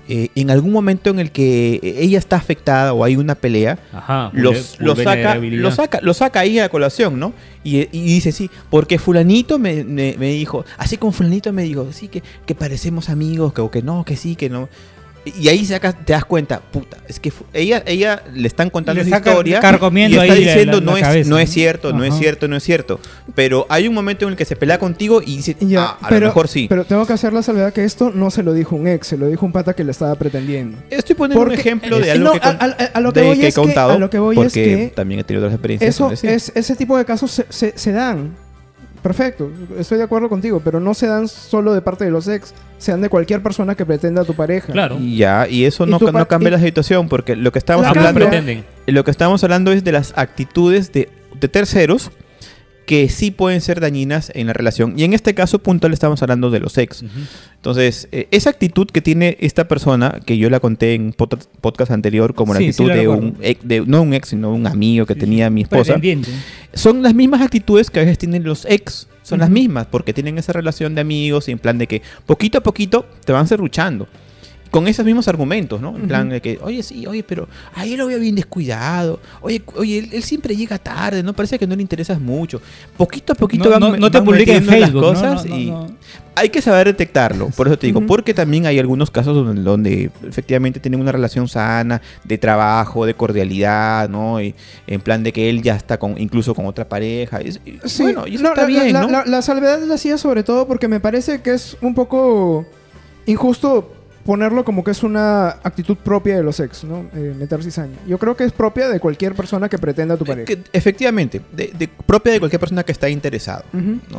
eh, en algún momento en el que ella está afectada o hay una pelea, Ajá. los, lo, saca, lo, saca, lo saca ahí a colación, ¿no? Y, y dice, sí, porque fulanito me, me- me dijo, así como fulanito me dijo, sí, que, que parecemos amigos, que, o que no, que sí, que no. Y ahí sacas, te das cuenta, puta, es que ella, ella le están contando esa historia y está ahí la- diciendo la- no, la es, cabeza, no es ¿no? cierto, no es Ajá. cierto, no es cierto. Pero hay un momento en el que se pelea contigo y dice, Ya, ah, a pero, lo mejor sí. Pero tengo que hacer la salvedad que esto no se lo dijo un ex, se lo dijo un pata que le estaba pretendiendo. Estoy poniendo un Porque- ejemplo de algo no, que, con- a- a- a lo que de voy que he contado, a lo que voy es porque que también he tenido otras experiencias. Eso es, ese tipo de casos se, se- se dan. Perfecto, estoy de acuerdo contigo, pero no se dan solo de parte de los ex, se dan de cualquier persona que pretenda a tu pareja. Claro. Y ya, y eso Y no, cambia la situación, porque lo que estamos hablando, pretenden. lo que estamos hablando es de las actitudes de, de terceros que sí pueden ser dañinas en la relación. Y en este caso puntual estamos hablando de los ex. Entonces, eh, esa actitud que tiene esta persona, que yo la conté en pot- podcast anterior como la sí actitud la de recuerdo. un ex, de, no un ex, sino un amigo que tenía mi esposa, son las mismas actitudes que a veces tienen los ex. Son las mismas, porque tienen esa relación de amigos y en plan de que poquito a poquito te van serruchando. Con esos mismos argumentos, ¿no? En plan de que, oye, sí, oye, pero ahí lo veo bien descuidado. Oye, oye él, él siempre llega tarde, ¿no? Parece que no le interesas mucho. Poquito a poquito No, van no, no te publica en las Facebook, ¿no? cosas No, no, y no. hay que saber detectarlo. Por eso te digo, porque también hay algunos casos donde, donde efectivamente tienen una relación sana, de trabajo, de cordialidad, ¿no? Y en plan de que él ya está con, incluso con otra pareja. Y- y Sí, bueno, y eso no, está la, bien, la- ¿no? la- la salvedad la hacía sobre todo porque me parece que es un poco injusto ponerlo como que es una actitud propia de los ex, ¿no? Eh, meter cizaña. Yo creo que es propia de cualquier persona que pretenda a tu Eh, pareja. que- efectivamente, de, de- propia de cualquier persona que está interesado.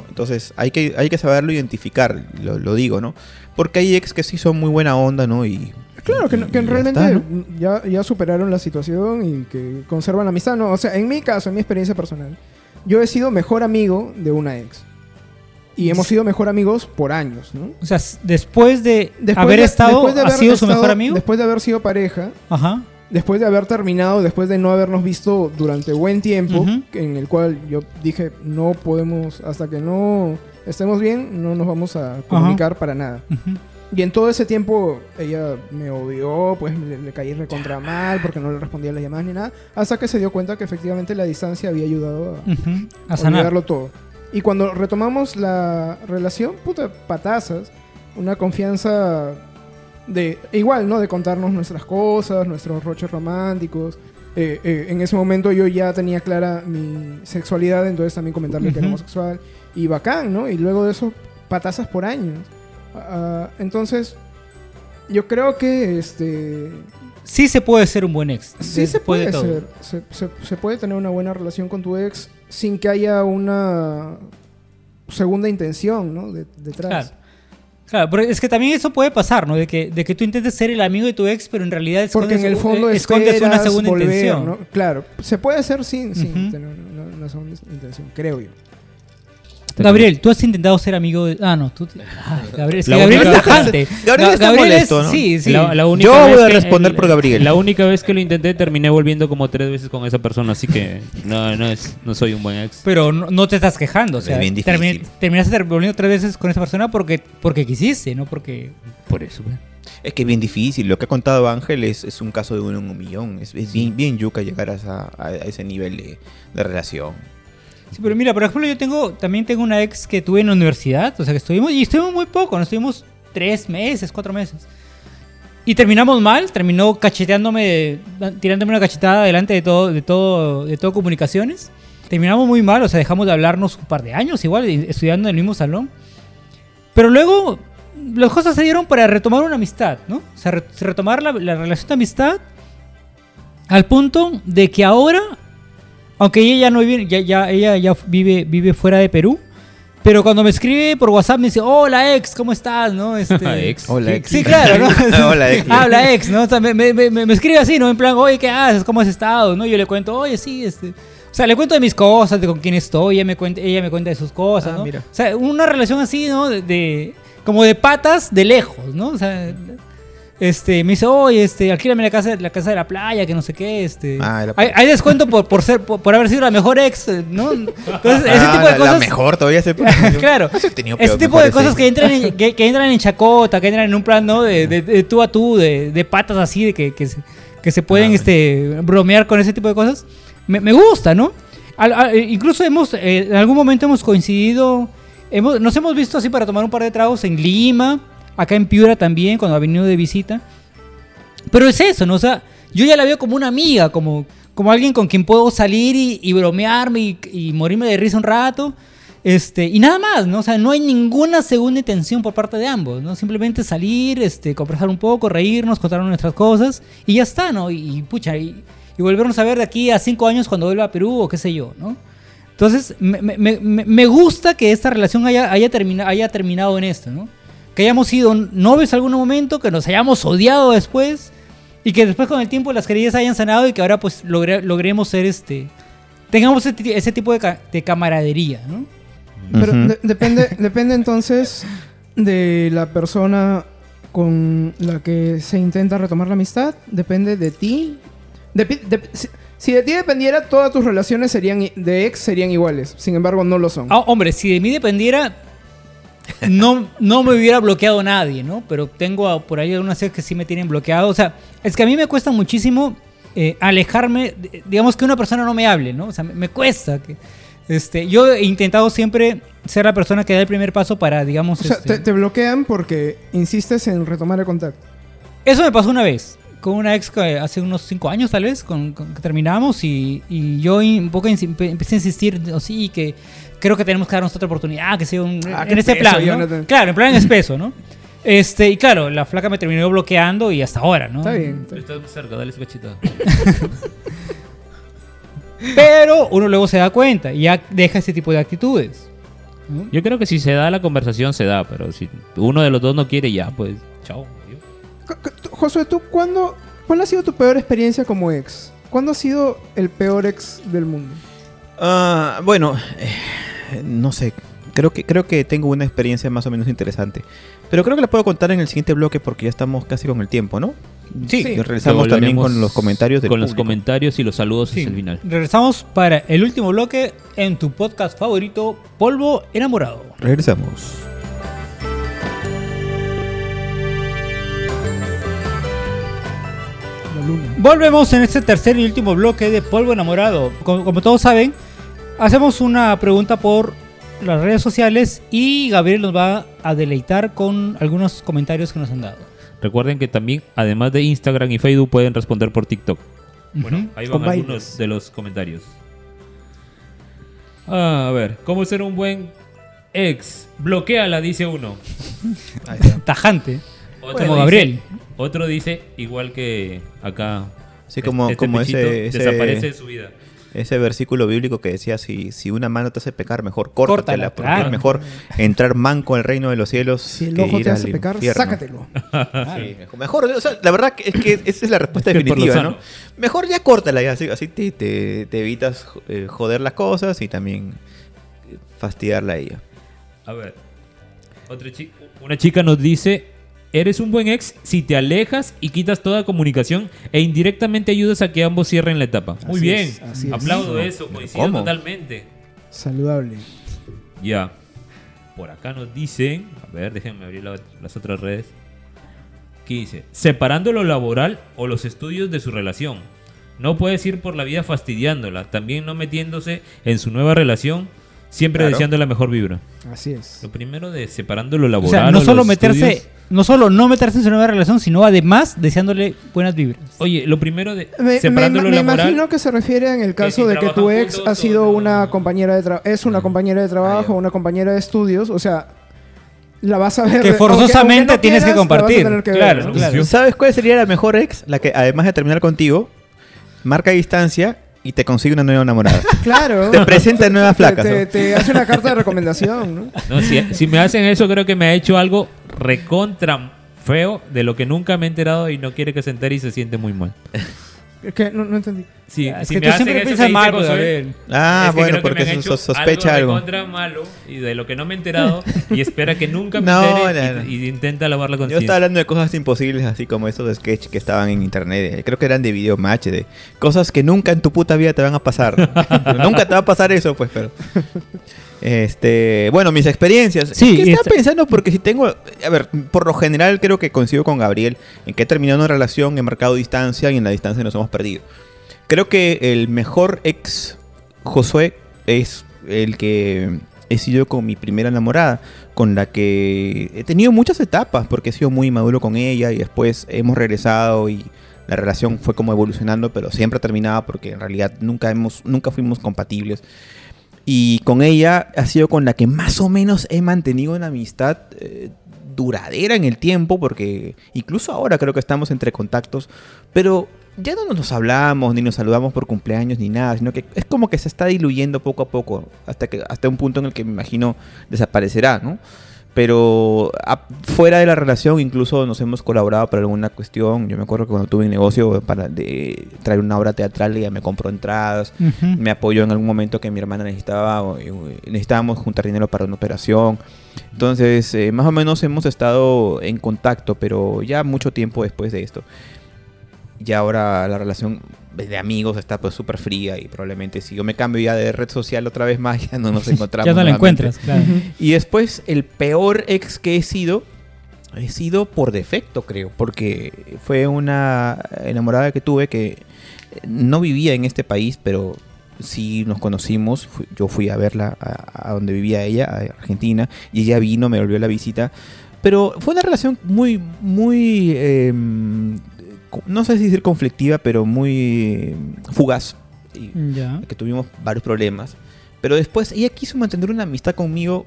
Entonces hay que, hay que saberlo identificar, lo, lo digo, ¿no? Porque hay ex que sí son muy buena onda, ¿no? Y, Claro, que, y- no- que y ya realmente está, ¿no? ya, ya superaron la situación y que conservan la amistad. No, o sea, en mi caso, en mi experiencia personal, yo he sido mejor amigo de una ex. Y hemos sido mejor amigos por años, ¿no? O sea, después de Después haber de- estado, después de ¿ha haber sido su mejor amigo? Después de haber sido pareja, Ajá. después de haber terminado, después de no habernos visto durante buen tiempo, en el cual yo dije, no podemos, hasta que no estemos bien, no nos vamos a comunicar para nada. Y en todo ese tiempo ella me odió, pues le, le caí recontra mal porque no le respondía a las llamadas ni nada, hasta que se dio cuenta que efectivamente la distancia había ayudado a, olvidarlo todo. Y cuando retomamos la relación, puta, patazas, una confianza de igual, ¿no? De contarnos nuestras cosas, nuestros roches románticos. Eh, eh, en ese momento yo ya tenía clara mi sexualidad, entonces también comentarle que era homosexual. Y bacán, ¿no? Y luego de eso, patazas por años. Ah, entonces, yo creo que este Sí se puede ser un buen ex. Sí se puede ser. Se, se- se puede tener una buena relación con tu ex sin que haya una segunda intención, ¿no? De- detrás. Claro. Claro, pero es que también eso puede pasar, ¿no? De que, de que tú intentes ser el amigo de tu ex, pero en realidad Porque escondes, en el fondo eh, escondes una segunda volver, intención. ¿no? Claro, se puede hacer sin, sin Ujú. tener una, una segunda intención, creo yo. Gabriel, tú has intentado ser amigo de... Ah, no, tú... Ay, Gabriel, es que La Gabriel es tajante. Gabriel Ga- está Gabriel molesto, es- ¿no? Sí, sí. La- la única Yo vez voy a que- responder por Gabriel. La única vez que lo intenté terminé volviendo como tres veces con esa persona, así que no, no, es, no soy un buen ex. Pero no, no te estás quejando, o sea, Es bien termi- difícil. terminaste ter- volviendo tres veces con esa persona porque, porque quisiste, no porque... Por eso. pues. Es que es bien difícil. Lo que ha contado Ángel es, es un caso de uno en un millón. Es, es bien, bien yuca llegar a, esa- a- a ese nivel de, de relación. Sí, pero mira, por ejemplo, yo tengo también tengo una ex que tuve en la universidad, o sea, que estuvimos, y estuvimos muy poco, nos estuvimos tres meses, cuatro meses. Y terminamos mal, terminó cacheteándome, tirándome una cachetada delante de todo, de todo, de todo comunicaciones. Terminamos muy mal, o sea, dejamos de hablarnos un par de años igual, estudiando en el mismo salón. Pero luego las cosas se dieron para retomar una amistad, ¿no? O sea, re- retomar la, la relación de amistad al punto de que ahora aunque ella ya no vive, ya, ya, ella ya vive, vive fuera de Perú. Pero cuando me escribe por WhatsApp me dice, hola ex, ¿cómo estás? ¿No? Este, Ex. Hola, ex. Sí, claro, ¿no? Hola, ex. Habla ex, ¿no? O sea, me, me- me- me escribe así, ¿no? En plan, oye, ¿qué haces? ¿Cómo has estado? ¿No? Yo le cuento, oye, sí, este... O sea, le cuento de mis cosas, de con quién estoy, ella me cuenta, ella me cuenta de sus cosas, Ah, ¿no? mira. O sea, una relación así, ¿no? De, de- como de patas de lejos, ¿no? O sea, este, me dice, oye, este, alquílame la casa, la casa de la playa, que no sé qué, este. Ah, la- hay, hay descuento por, por ser, por, por haber sido la mejor ex, ¿no? Entonces, ese Ah, tipo de la- cosas. La mejor todavía se claro. Tenido Ese tipo de cosas que entran, en, que, que entran en chacota, que entran en un plan, ¿no? De, de- de tú a tú, de, de patas así, de que, que, se, que se pueden Ah, este, bromear con ese tipo de cosas. Me, me gusta, ¿no? Al- al- incluso hemos, eh, en algún momento hemos coincidido, hemos, nos hemos visto así para tomar un par de tragos en Lima, acá en Piura también, cuando ha venido de visita. Pero es eso, ¿no? O sea, yo ya la veo como una amiga, como, como alguien con quien puedo salir y, y bromearme y, y morirme de risa un rato. Este, y nada más, ¿no? O sea, no hay ninguna segunda intención por parte de ambos, ¿no? Simplemente salir, este, conversar un poco, reírnos, contarnos nuestras cosas y ya está, ¿no? Y, y, pucha, y, volvernos a ver de aquí a cinco años cuando vuelva a Perú o qué sé yo, ¿no? Entonces, me, me- me- me gusta que esta relación haya, haya, termina- haya terminado en esto, ¿no? Que hayamos sido novios en algún momento, que nos hayamos odiado después y que después con el tiempo las queridas hayan sanado y que ahora pues logre- logremos ser este... Tengamos ese, ti- ese tipo de, ca- de camaradería, ¿no? Pero de- depende, depende entonces de la persona con la que se intenta retomar la amistad. Depende de ti. De- si, si de ti dependiera, todas tus relaciones serían de ex serían iguales. Sin embargo, no lo son. Ah, hombre, si de mí dependiera, no, no me hubiera bloqueado nadie, ¿no? Pero tengo a- por ahí algunas que sí me tienen bloqueado. O sea, es que a mí me cuesta muchísimo eh, alejarme, digamos que una persona no me hable, ¿no? O sea, me, me cuesta. Que, este, yo he intentado siempre ser la persona que da el primer paso para, digamos... o sea, este- te, te bloquean porque insistes en retomar el contacto. Eso me pasó una vez. Con una ex que hace unos cinco años, tal vez, con, con- que terminamos. Y, y yo in- un poco empecé a insistir, no, sí, que creo que tenemos que darnos otra oportunidad, que sea un, Ah, en ese peso, plan. Claro, en plan espeso, ¿no? Este, y claro, la flaca me terminó bloqueando y hasta ahora, ¿no? Está bien. está bien. Estás muy cerca, dale su cachito. Pero uno luego se da cuenta y ya deja ese tipo de actitudes. ¿no? Yo creo que si se da la conversación, se da, pero si uno de los dos no quiere, ya, pues, chao. Josué, ¿tú cuándo, cuál ha sido tu peor experiencia como ex? ¿Cuándo ha sido el peor ex del mundo? Ah, bueno, eh, no sé. Creo que, creo que tengo una experiencia más o menos interesante. Pero creo que la puedo contar en el siguiente bloque porque ya estamos casi con el tiempo, ¿no? Sí. Regresamos también con los comentarios del Con los comentarios y los saludos Sí. hasta el final. Regresamos para el último bloque en tu podcast favorito, Polvo Enamorado. Regresamos. Luna. Volvemos en este tercer y último bloque de Polvo Enamorado. Como, como todos saben, hacemos una pregunta por las redes sociales y Gabriel nos va a deleitar con algunos comentarios que nos han dado. Recuerden que también, además de Instagram y Facebook, pueden responder por TikTok. Bueno, ahí Con van bailes. algunos de los comentarios. Ah, a ver, ¿cómo ser un buen ex? Bloqueala, dice uno. Tajante. Otro Como dice- Gabriel. Otro dice, igual que acá. Sí, como, este como ese, ese, Desaparece de su vida. ese versículo bíblico que decía, si, si una mano te hace pecar, mejor córtatela, Córtala, porque claro. es mejor entrar manco al reino de los cielos Si el que ojo ir te hace pecar, infierno. sácatelo. Sí, mejor, mejor, o sea, la verdad que es que esa es la respuesta definitiva. Mejor ya córtala, ya, así, así te, te- te evitas eh, joder las cosas y también eh, fastidiarla a ella. A ver. Otra chi- una chica nos dice, eres un buen ex si te alejas y quitas toda comunicación e indirectamente ayudas a que ambos cierren la etapa. Muy bien. es, así es. Aplaudo eso, coincido ¿Cómo? totalmente. Saludable. Ya. Por acá nos dicen, a ver, déjenme abrir la- las otras redes. ¿Qué dice? Separando lo laboral o los estudios de su relación. No puedes ir por la vida fastidiándola, también no metiéndose en su nueva relación, siempre Claro. deseando la mejor vibra. Así es. Lo primero de separando lo O laboral. sea, no o solo los meterse, estudios. No solo no meterse en su nueva relación, sino además deseándole buenas vibras. Oye, lo primero de Me, me- separando lo me laboral. imagino que se refiere en el caso de que tu ex ha sido no. una compañera de trabajo, es una compañera de trabajo, Ah, ya. una compañera de estudios, o sea, la vas a ver. Que forzosamente aunque no tienes que quieras, la vas a compartir. tener que ver, Claro, ¿no? claro. ¿Sabes cuál sería la mejor ex? La que además de terminar contigo, marca distancia y te consigue una nueva enamorada. Claro. Te presenta nuevas Te- flacas, Te, ¿no? te hace una carta de recomendación, ¿no? No, si, si me hacen eso, creo que me ha hecho algo recontra feo de lo que nunca me he enterado y no quiere que se entere y se siente muy mal. Es que no, no entendí. Sí, es si que me tú siempre piensas que mal, dice pues. Ah, es que bueno, porque me han hecho so- sospecha algo. recontra malo y de lo que no me he enterado y espera que nunca me No, entere no, no. y, y intenta lavar la Yo estaba conciencia. hablando de cosas imposibles, así como esos sketch que estaban en internet. eh, Creo que eran de video match, de cosas que nunca en tu puta vida te van a pasar. nunca te va a pasar eso, pues, pero. Este, bueno, mis experiencias. Sí, y estaba esta- pensando porque si tengo, a ver, por lo general creo que coincido con Gabriel en que he terminado una relación, he marcado distancia y en la distancia nos hemos perdido. Creo que el mejor ex Josué es el que he sido con mi primera enamorada, con la que he tenido muchas etapas porque he sido muy maduro con ella y después hemos regresado y la relación fue como evolucionando, pero siempre terminaba porque en realidad nunca hemos nunca fuimos compatibles. Y con ella ha sido con la que más o menos he mantenido una amistad eh, duradera en el tiempo, porque incluso ahora creo que estamos entre contactos, pero ya no nos hablamos ni nos saludamos por cumpleaños ni nada, sino que es como que se está diluyendo poco a poco hasta que hasta un punto en el que me imagino desaparecerá, ¿no? Pero a- fuera de la relación incluso nos hemos colaborado para alguna cuestión. Yo me acuerdo que cuando tuve un negocio para de traer una obra teatral, ella me compró entradas, me apoyó en algún momento que mi hermana necesitaba, o, necesitábamos juntar dinero para una operación. Entonces, eh, más o menos hemos estado en contacto, pero ya mucho tiempo después de esto. Ya ahora la relación de amigos está pues súper fría y probablemente si yo me cambio ya de red social otra vez más, ya no nos encontramos. ya no la encuentras, claro. Y después, el peor ex que he sido, he sido por defecto, creo, porque fue una enamorada que tuve que eh, no vivía en este país, pero sí nos conocimos. Fui- yo fui a verla a, a donde vivía ella, a Argentina, y ella vino, me volvió la visita. Pero fue una relación muy, muy, eh, co- no sé si decir conflictiva, pero muy fugaz. Y- Ya. que tuvimos varios problemas. Pero después ella quiso mantener una amistad conmigo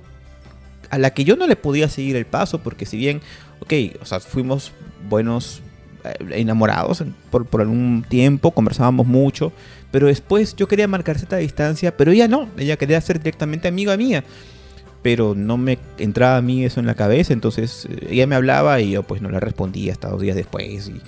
a la que yo no le podía seguir el paso, porque si bien, ok, o sea, fuimos buenos eh, enamorados en- por, por algún tiempo, conversábamos mucho, pero después yo quería marcar cierta distancia, pero ella no, ella quería ser directamente amiga mía. Pero no me entraba a mí eso en la cabeza, entonces eh, ella me hablaba y yo pues no le respondía hasta dos días después. Y,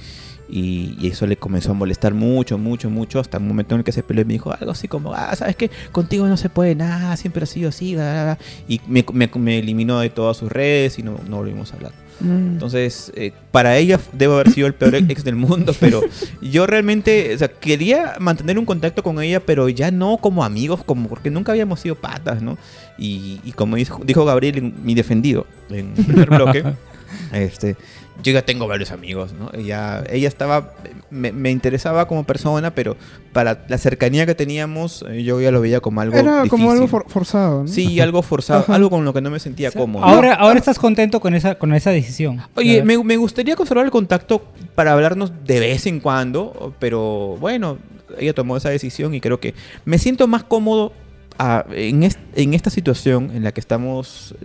y, y eso le comenzó a molestar mucho, mucho, mucho, hasta un momento en el que se peleó y me dijo algo así como, ah, ¿sabes qué? Contigo no se puede nada, siempre ha sido así, bla, bla, bla". y me, me- me eliminó de todas sus redes y no, no volvimos a hablar. Mm. Entonces, eh, para ella debo haber sido el peor ex del mundo, pero yo realmente, o sea, quería mantener un contacto con ella, pero ya no como amigos, como porque nunca habíamos sido patas, ¿no? Y, y como dijo, dijo Gabriel, mi defendido, en el primer bloque, este, yo ya tengo varios amigos, ¿no? Ella, ella estaba, me, me interesaba como persona, pero para la cercanía que teníamos, eh, yo ya lo veía como algo Era como algo for- forzado, ¿no? Sí, algo forzado, Ajá. algo con lo que no me sentía cómodo. Ahora, ahora estás contento con esa, con esa decisión. Oye, me, me gustaría conservar el contacto para hablarnos de vez en cuando, pero bueno, ella tomó esa decisión y creo que me siento más cómodo ah, en, est- en esta situación en la que estamos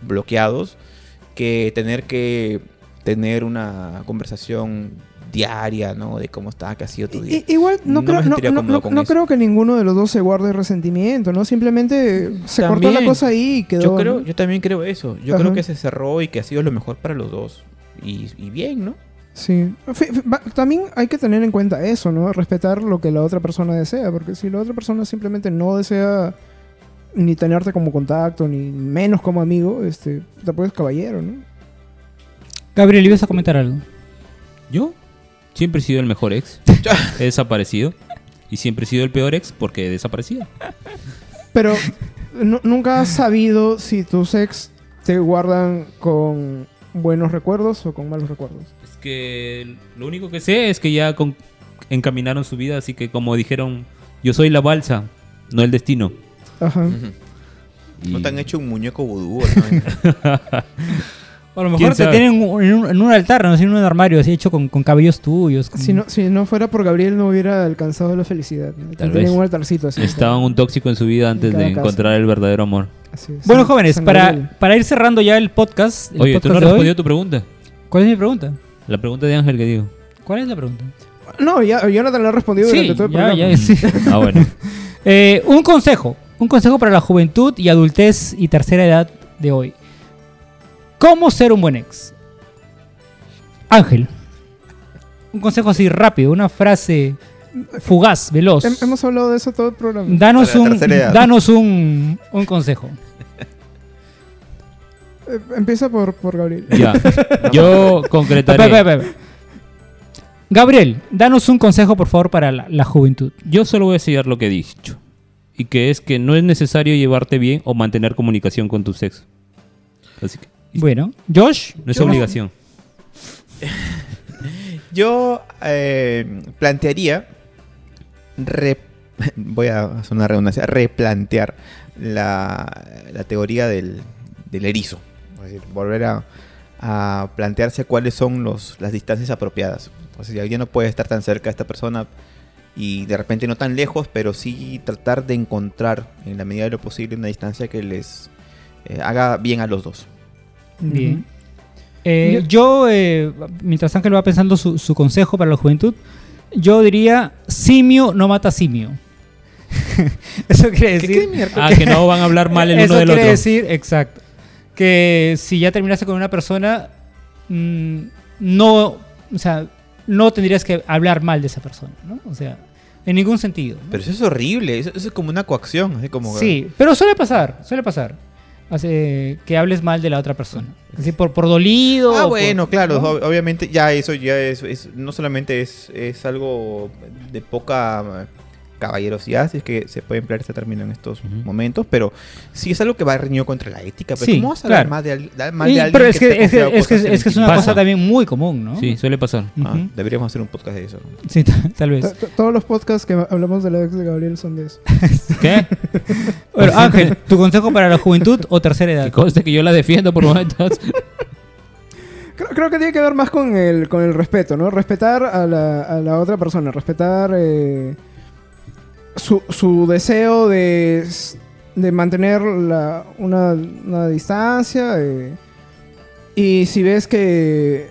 bloqueados que tener que tener una conversación diaria, ¿no? De cómo está, qué ha sido tu día. igual no, creo, no, creo que ninguno de los dos se guarde resentimiento, ¿no? Simplemente se cortó la cosa ahí y quedó. Yo creo, yo también creo eso. Yo Ajá. creo que se cerró y que ha sido lo mejor para los dos. Y, y bien, ¿no? Sí. También hay que tener en cuenta eso, ¿no? Respetar lo que la otra persona desea, porque si la otra persona simplemente no desea ni tenerte como contacto, ni menos como amigo, este, te puedes caballero, ¿no? Gabriel, ¿ibas a comentar algo? Yo siempre he sido el mejor ex. He desaparecido. Y siempre he sido el peor ex porque he desaparecido. Pero nu- nunca has sabido si tus ex te guardan con buenos recuerdos o con malos recuerdos. Es que lo único que sé es que ya con- encaminaron su vida, así que como dijeron, yo soy la balsa, no el destino. Ajá. Y- No te han hecho un muñeco vudú. ¿no? O a lo ¿Quién mejor te sabe? tienen un- en un, en un altar, no sé, en un armario así hecho con, con cabellos tuyos. con- Si no, si no fuera por Gabriel no hubiera alcanzado la felicidad. ¿no? Tal Tienen vez. un altarcito así. Estaban un tóxico en su vida antes de encontrar el verdadero amor. Así es. Bueno, jóvenes, San para, Gabriel. para ir cerrando ya el podcast. el Oye, tú no has respondido tu pregunta. ¿Cuál es mi pregunta? La pregunta de Ángel que digo. ¿Cuál es la pregunta? No, ya, yo no te lo he respondido durante todo el ya, programa. ya, sí. Ah, bueno. Eh, un consejo. Un consejo para la juventud y adultez y tercera edad de hoy. ¿Cómo ser un buen ex? Ángel. Un consejo así rápido, una frase fugaz, veloz. Hem- hemos hablado de eso todo el programa. Danos Para la un, tercera edad. danos un, un consejo. Eh, empieza por, por Gabriel. Ya. Yo concretaré. Gabriel, danos un consejo, por favor, para la, la juventud. Yo solo voy a seguir lo que he dicho. Y que es que no es necesario llevarte bien o mantener comunicación con tu sexo. Así que Bueno, Josh. no es Yo- obligación. Yo eh, plantearía, re- voy a hacer una redundancia, replantear la, la teoría del, del erizo. Es decir, volver a, a plantearse cuáles son los, las distancias apropiadas. O sea, ya no puede estar tan cerca de esta persona y de repente no tan lejos, pero sí tratar de encontrar en la medida de lo posible una distancia que les eh, haga bien a los dos. Bien. Eh, yo, eh, mientras Ángel va pensando su, su consejo para la juventud, yo diría simio no mata simio. Eso quiere ¿Qué- decir... qué mierda? Ah, que no van a hablar mal el Eso uno del quiere otro. decir, exacto, que si ya terminaste con una persona, mm, no, o sea, no tendrías que hablar mal de esa persona, ¿no? O sea, en ningún sentido. ¿no? Pero eso es horrible. Eso, eso es como una coacción. Así como Sí, pero suele pasar, suele pasar. Hace que hables mal de la otra persona. Así por, por dolido. Ah, por- bueno, claro, obviamente ya eso ya es, es- no solamente es, es algo de poca caballerosidad, si es que se puede emplear este término en estos momentos, pero sí es algo que va reñido contra la ética. Pero Sí, ¿Cómo vas a hablar claro. mal de, al- Y- de alguien pero es que, es, que, es, que, es que es una cosa también muy común, ¿no? Sí, suele pasar. Ah, deberíamos hacer un podcast de eso. Sí, tal vez. T- t- Todos los podcasts que hablamos de la ex de Gabriel son de eso. ¿Qué? Bueno, Ángel, ¿tu consejo para la juventud o tercera Que edad? conste que yo la defiendo por momentos. Creo, creo que tiene que ver más con el, con el respeto, ¿no? Respetar a la, a la otra persona, respetar eh, su, su deseo de, de mantener la- una, una distancia. eh, y si ves que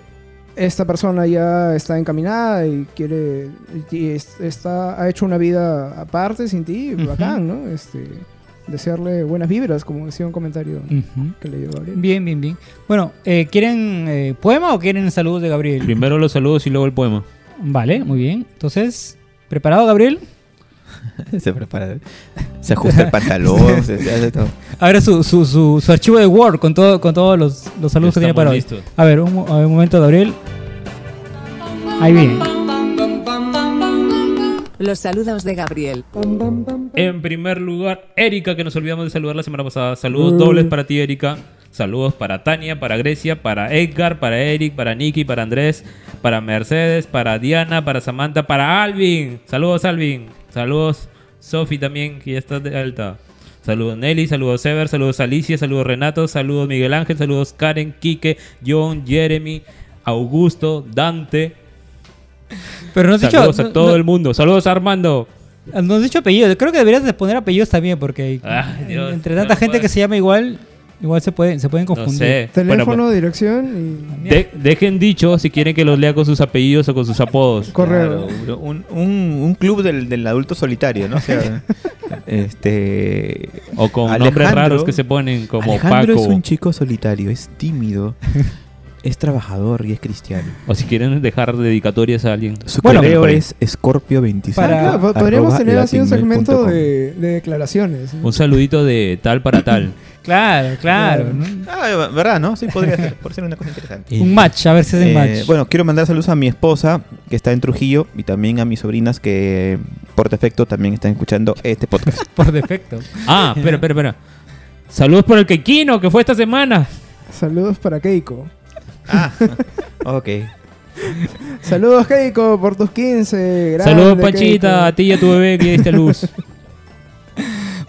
esta persona ya está encaminada y quiere y es- está, ha hecho una vida aparte sin ti, Ujú. bacán, ¿no? Este, desearle buenas vibras, como decía un comentario Ujú. que leyó Gabriel. Bien, bien, bien. Bueno, eh, ¿quieren eh, poema o quieren saludos de Gabriel? Primero los saludos y luego el poema. Vale, muy bien. Entonces, ¿preparado, Gabriel? se prepara, se ajusta el pantalón, se, se hace todo. Ahora su, su, su, su archivo de Word con, todo, con todos los, los saludos que tiene para hoy. Listos. A ver, un, mo- a ver, un momento, Gabriel. Ahí viene. Los saludos de Gabriel. En primer lugar, Erika, que nos olvidamos de saludar la semana pasada. Saludos dobles para ti, Erika. Saludos para Tania, para Grecia, para Edgar, para Eric, para Nicky, para Andrés, para Mercedes, para Diana, para Samantha, para Alvin. Saludos, Alvin. Saludos, Sofi también, que ya está de alta. Saludos Nelly, saludos Sever, saludos Alicia, saludos Renato, saludos Miguel Ángel, saludos Karen, Quique, John, Jeremy, Augusto, Dante. Pero no has dicho, Saludos a no- todo no- el mundo. Saludos Armando. no has dicho apellidos. Creo que deberías de poner apellidos también porque Ay, Dios, entre tanta gente que se llama igual, igual se pueden, se pueden No confundir. sé. Teléfono, Bueno, pues, dirección y de- dejen dicho si quieren que los lea con sus apellidos o con sus apodos. correo. Claro, un, un, un club del, del adulto solitario, ¿no? O sea, este... O con Alejandro- nombres raros que se ponen como Alejandro Paco. es un chico solitario, es tímido, es trabajador y es cristiano. O si quieren dejar dedicatorias a alguien. Su Bueno, correo es scorpio26. Para- Ah, claro, po- podríamos tener así un segmento de, de declaraciones. Un saludito de tal para tal. Claro, claro. Claro. ¿no? Ah, ¿verdad, no? Sí, podría ser, por ser una cosa interesante. Un match, a ver si es el Eh, match. bueno, quiero mandar saludos a mi esposa, que está en Trujillo, y también a mis sobrinas, que por defecto también están escuchando este podcast. Por defecto. Ah, espera, espera, espera. Saludos por el Quequino que fue esta semana. Saludos para Keiko. ah, ok. Saludos Keiko por tus 15. grande, Saludos Panchita, a ti y a tu bebé que diste a luz.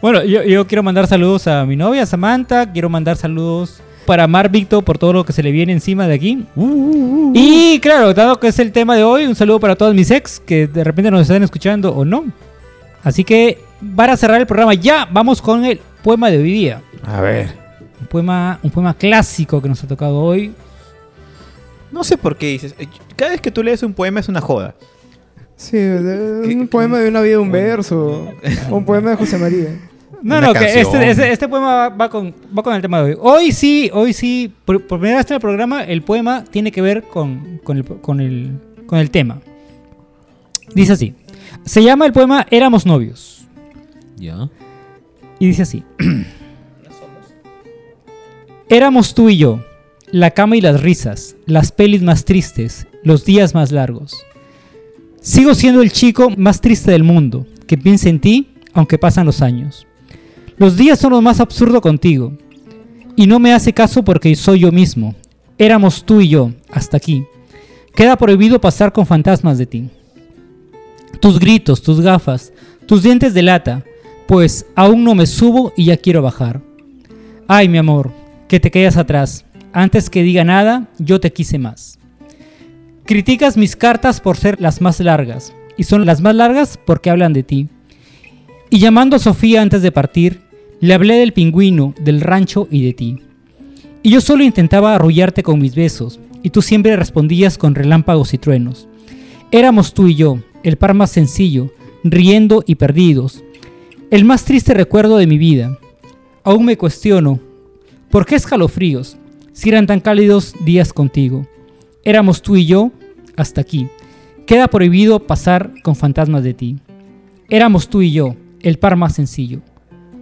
Bueno, yo, yo quiero mandar saludos a mi novia Samantha. Quiero mandar saludos para Mar Víctor por todo lo que se le viene encima de aquí. Y claro, dado que es el tema de hoy, un saludo para todos mis ex que de repente nos están escuchando o no. Así que para cerrar el programa ya, vamos con el poema de hoy día. A ver. Un poema, un poema clásico que nos ha tocado hoy. No sé por qué dices. eh, Cada vez que tú lees un poema es una joda. Sí, de- ¿Qué- un poema de una vida, un verso. un poema de José María. No, Una no, que este, este, este poema va, va con, va con el tema de hoy. Hoy sí, hoy sí, por, por primera vez en el programa, el poema tiene que ver con, con, el, con, el, con el tema. Dice así. Se llama el poema Éramos novios. Ya. Y dice así. Éramos tú y yo, la cama y las risas, las pelis más tristes, los días más largos. Sigo siendo el chico más triste del mundo, que piensa en ti, aunque pasan los años. Los días son lo más absurdo contigo, y no me hace caso porque soy yo mismo. Éramos tú y yo, hasta aquí. Queda prohibido pasar con fantasmas de ti. Tus gritos, tus gafas, tus dientes de lata, pues aún no me subo y ya quiero bajar. Ay, mi amor, que te quedas atrás. Antes que diga nada, yo te quise más. Criticas mis cartas por ser las más largas, y son las más largas porque hablan de ti. Y llamando a Sofía antes de partir, le hablé del pingüino, del rancho y de ti. Y yo solo intentaba arrullarte con mis besos, y tú siempre respondías con relámpagos y truenos. Éramos tú y yo, el par más sencillo, riendo y perdidos. El más triste recuerdo de mi vida. Aún me cuestiono, ¿por qué escalofríos si eran tan cálidos días contigo? Éramos tú y yo hasta aquí. Queda prohibido pasar con fantasmas de ti. Éramos tú y yo, el par más sencillo.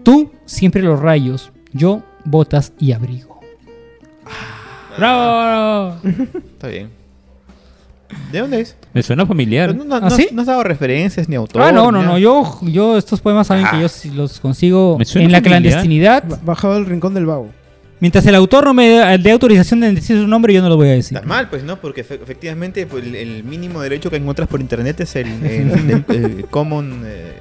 Tú siempre los rayos, yo botas y abrigo. ¡Bravo! Está bien. ¿De dónde es? Me suena familiar. No, no- ¿Ah, no- sí? no has dado referencias ni autor. Ah, no, no, no. Yo, yo estos poemas saben que yo los consigo en la familiar. clandestinidad. Ba- Bajado del rincón del vago. Mientras el autor no me dé autorización de decir su nombre, yo no lo voy a decir. Está mal, pues, ¿no? Porque efe- efectivamente pues, el, el mínimo derecho que encuentras por internet es el, el- el- el Common... eh,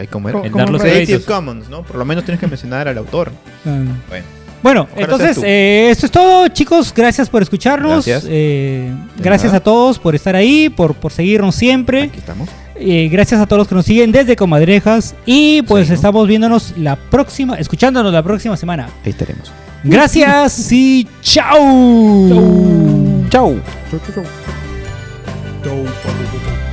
ay, ¿Cómo era? Co- El como dar los rey. Creative. Commons, ¿no? Por lo menos tienes que mencionar al autor. Ah. Bueno, Bueno, Ojalá entonces, eh, esto es todo, chicos. Gracias por escucharnos. Gracias. Eh, gracias a todos por estar ahí, por, por seguirnos siempre. aquí estamos. Eh, gracias a todos los que nos siguen desde Comadrejas. Y pues Sí, ¿no? estamos viéndonos la próxima, escuchándonos la próxima semana. Ahí estaremos. Gracias y chao. Chau. Chau, chau, chau.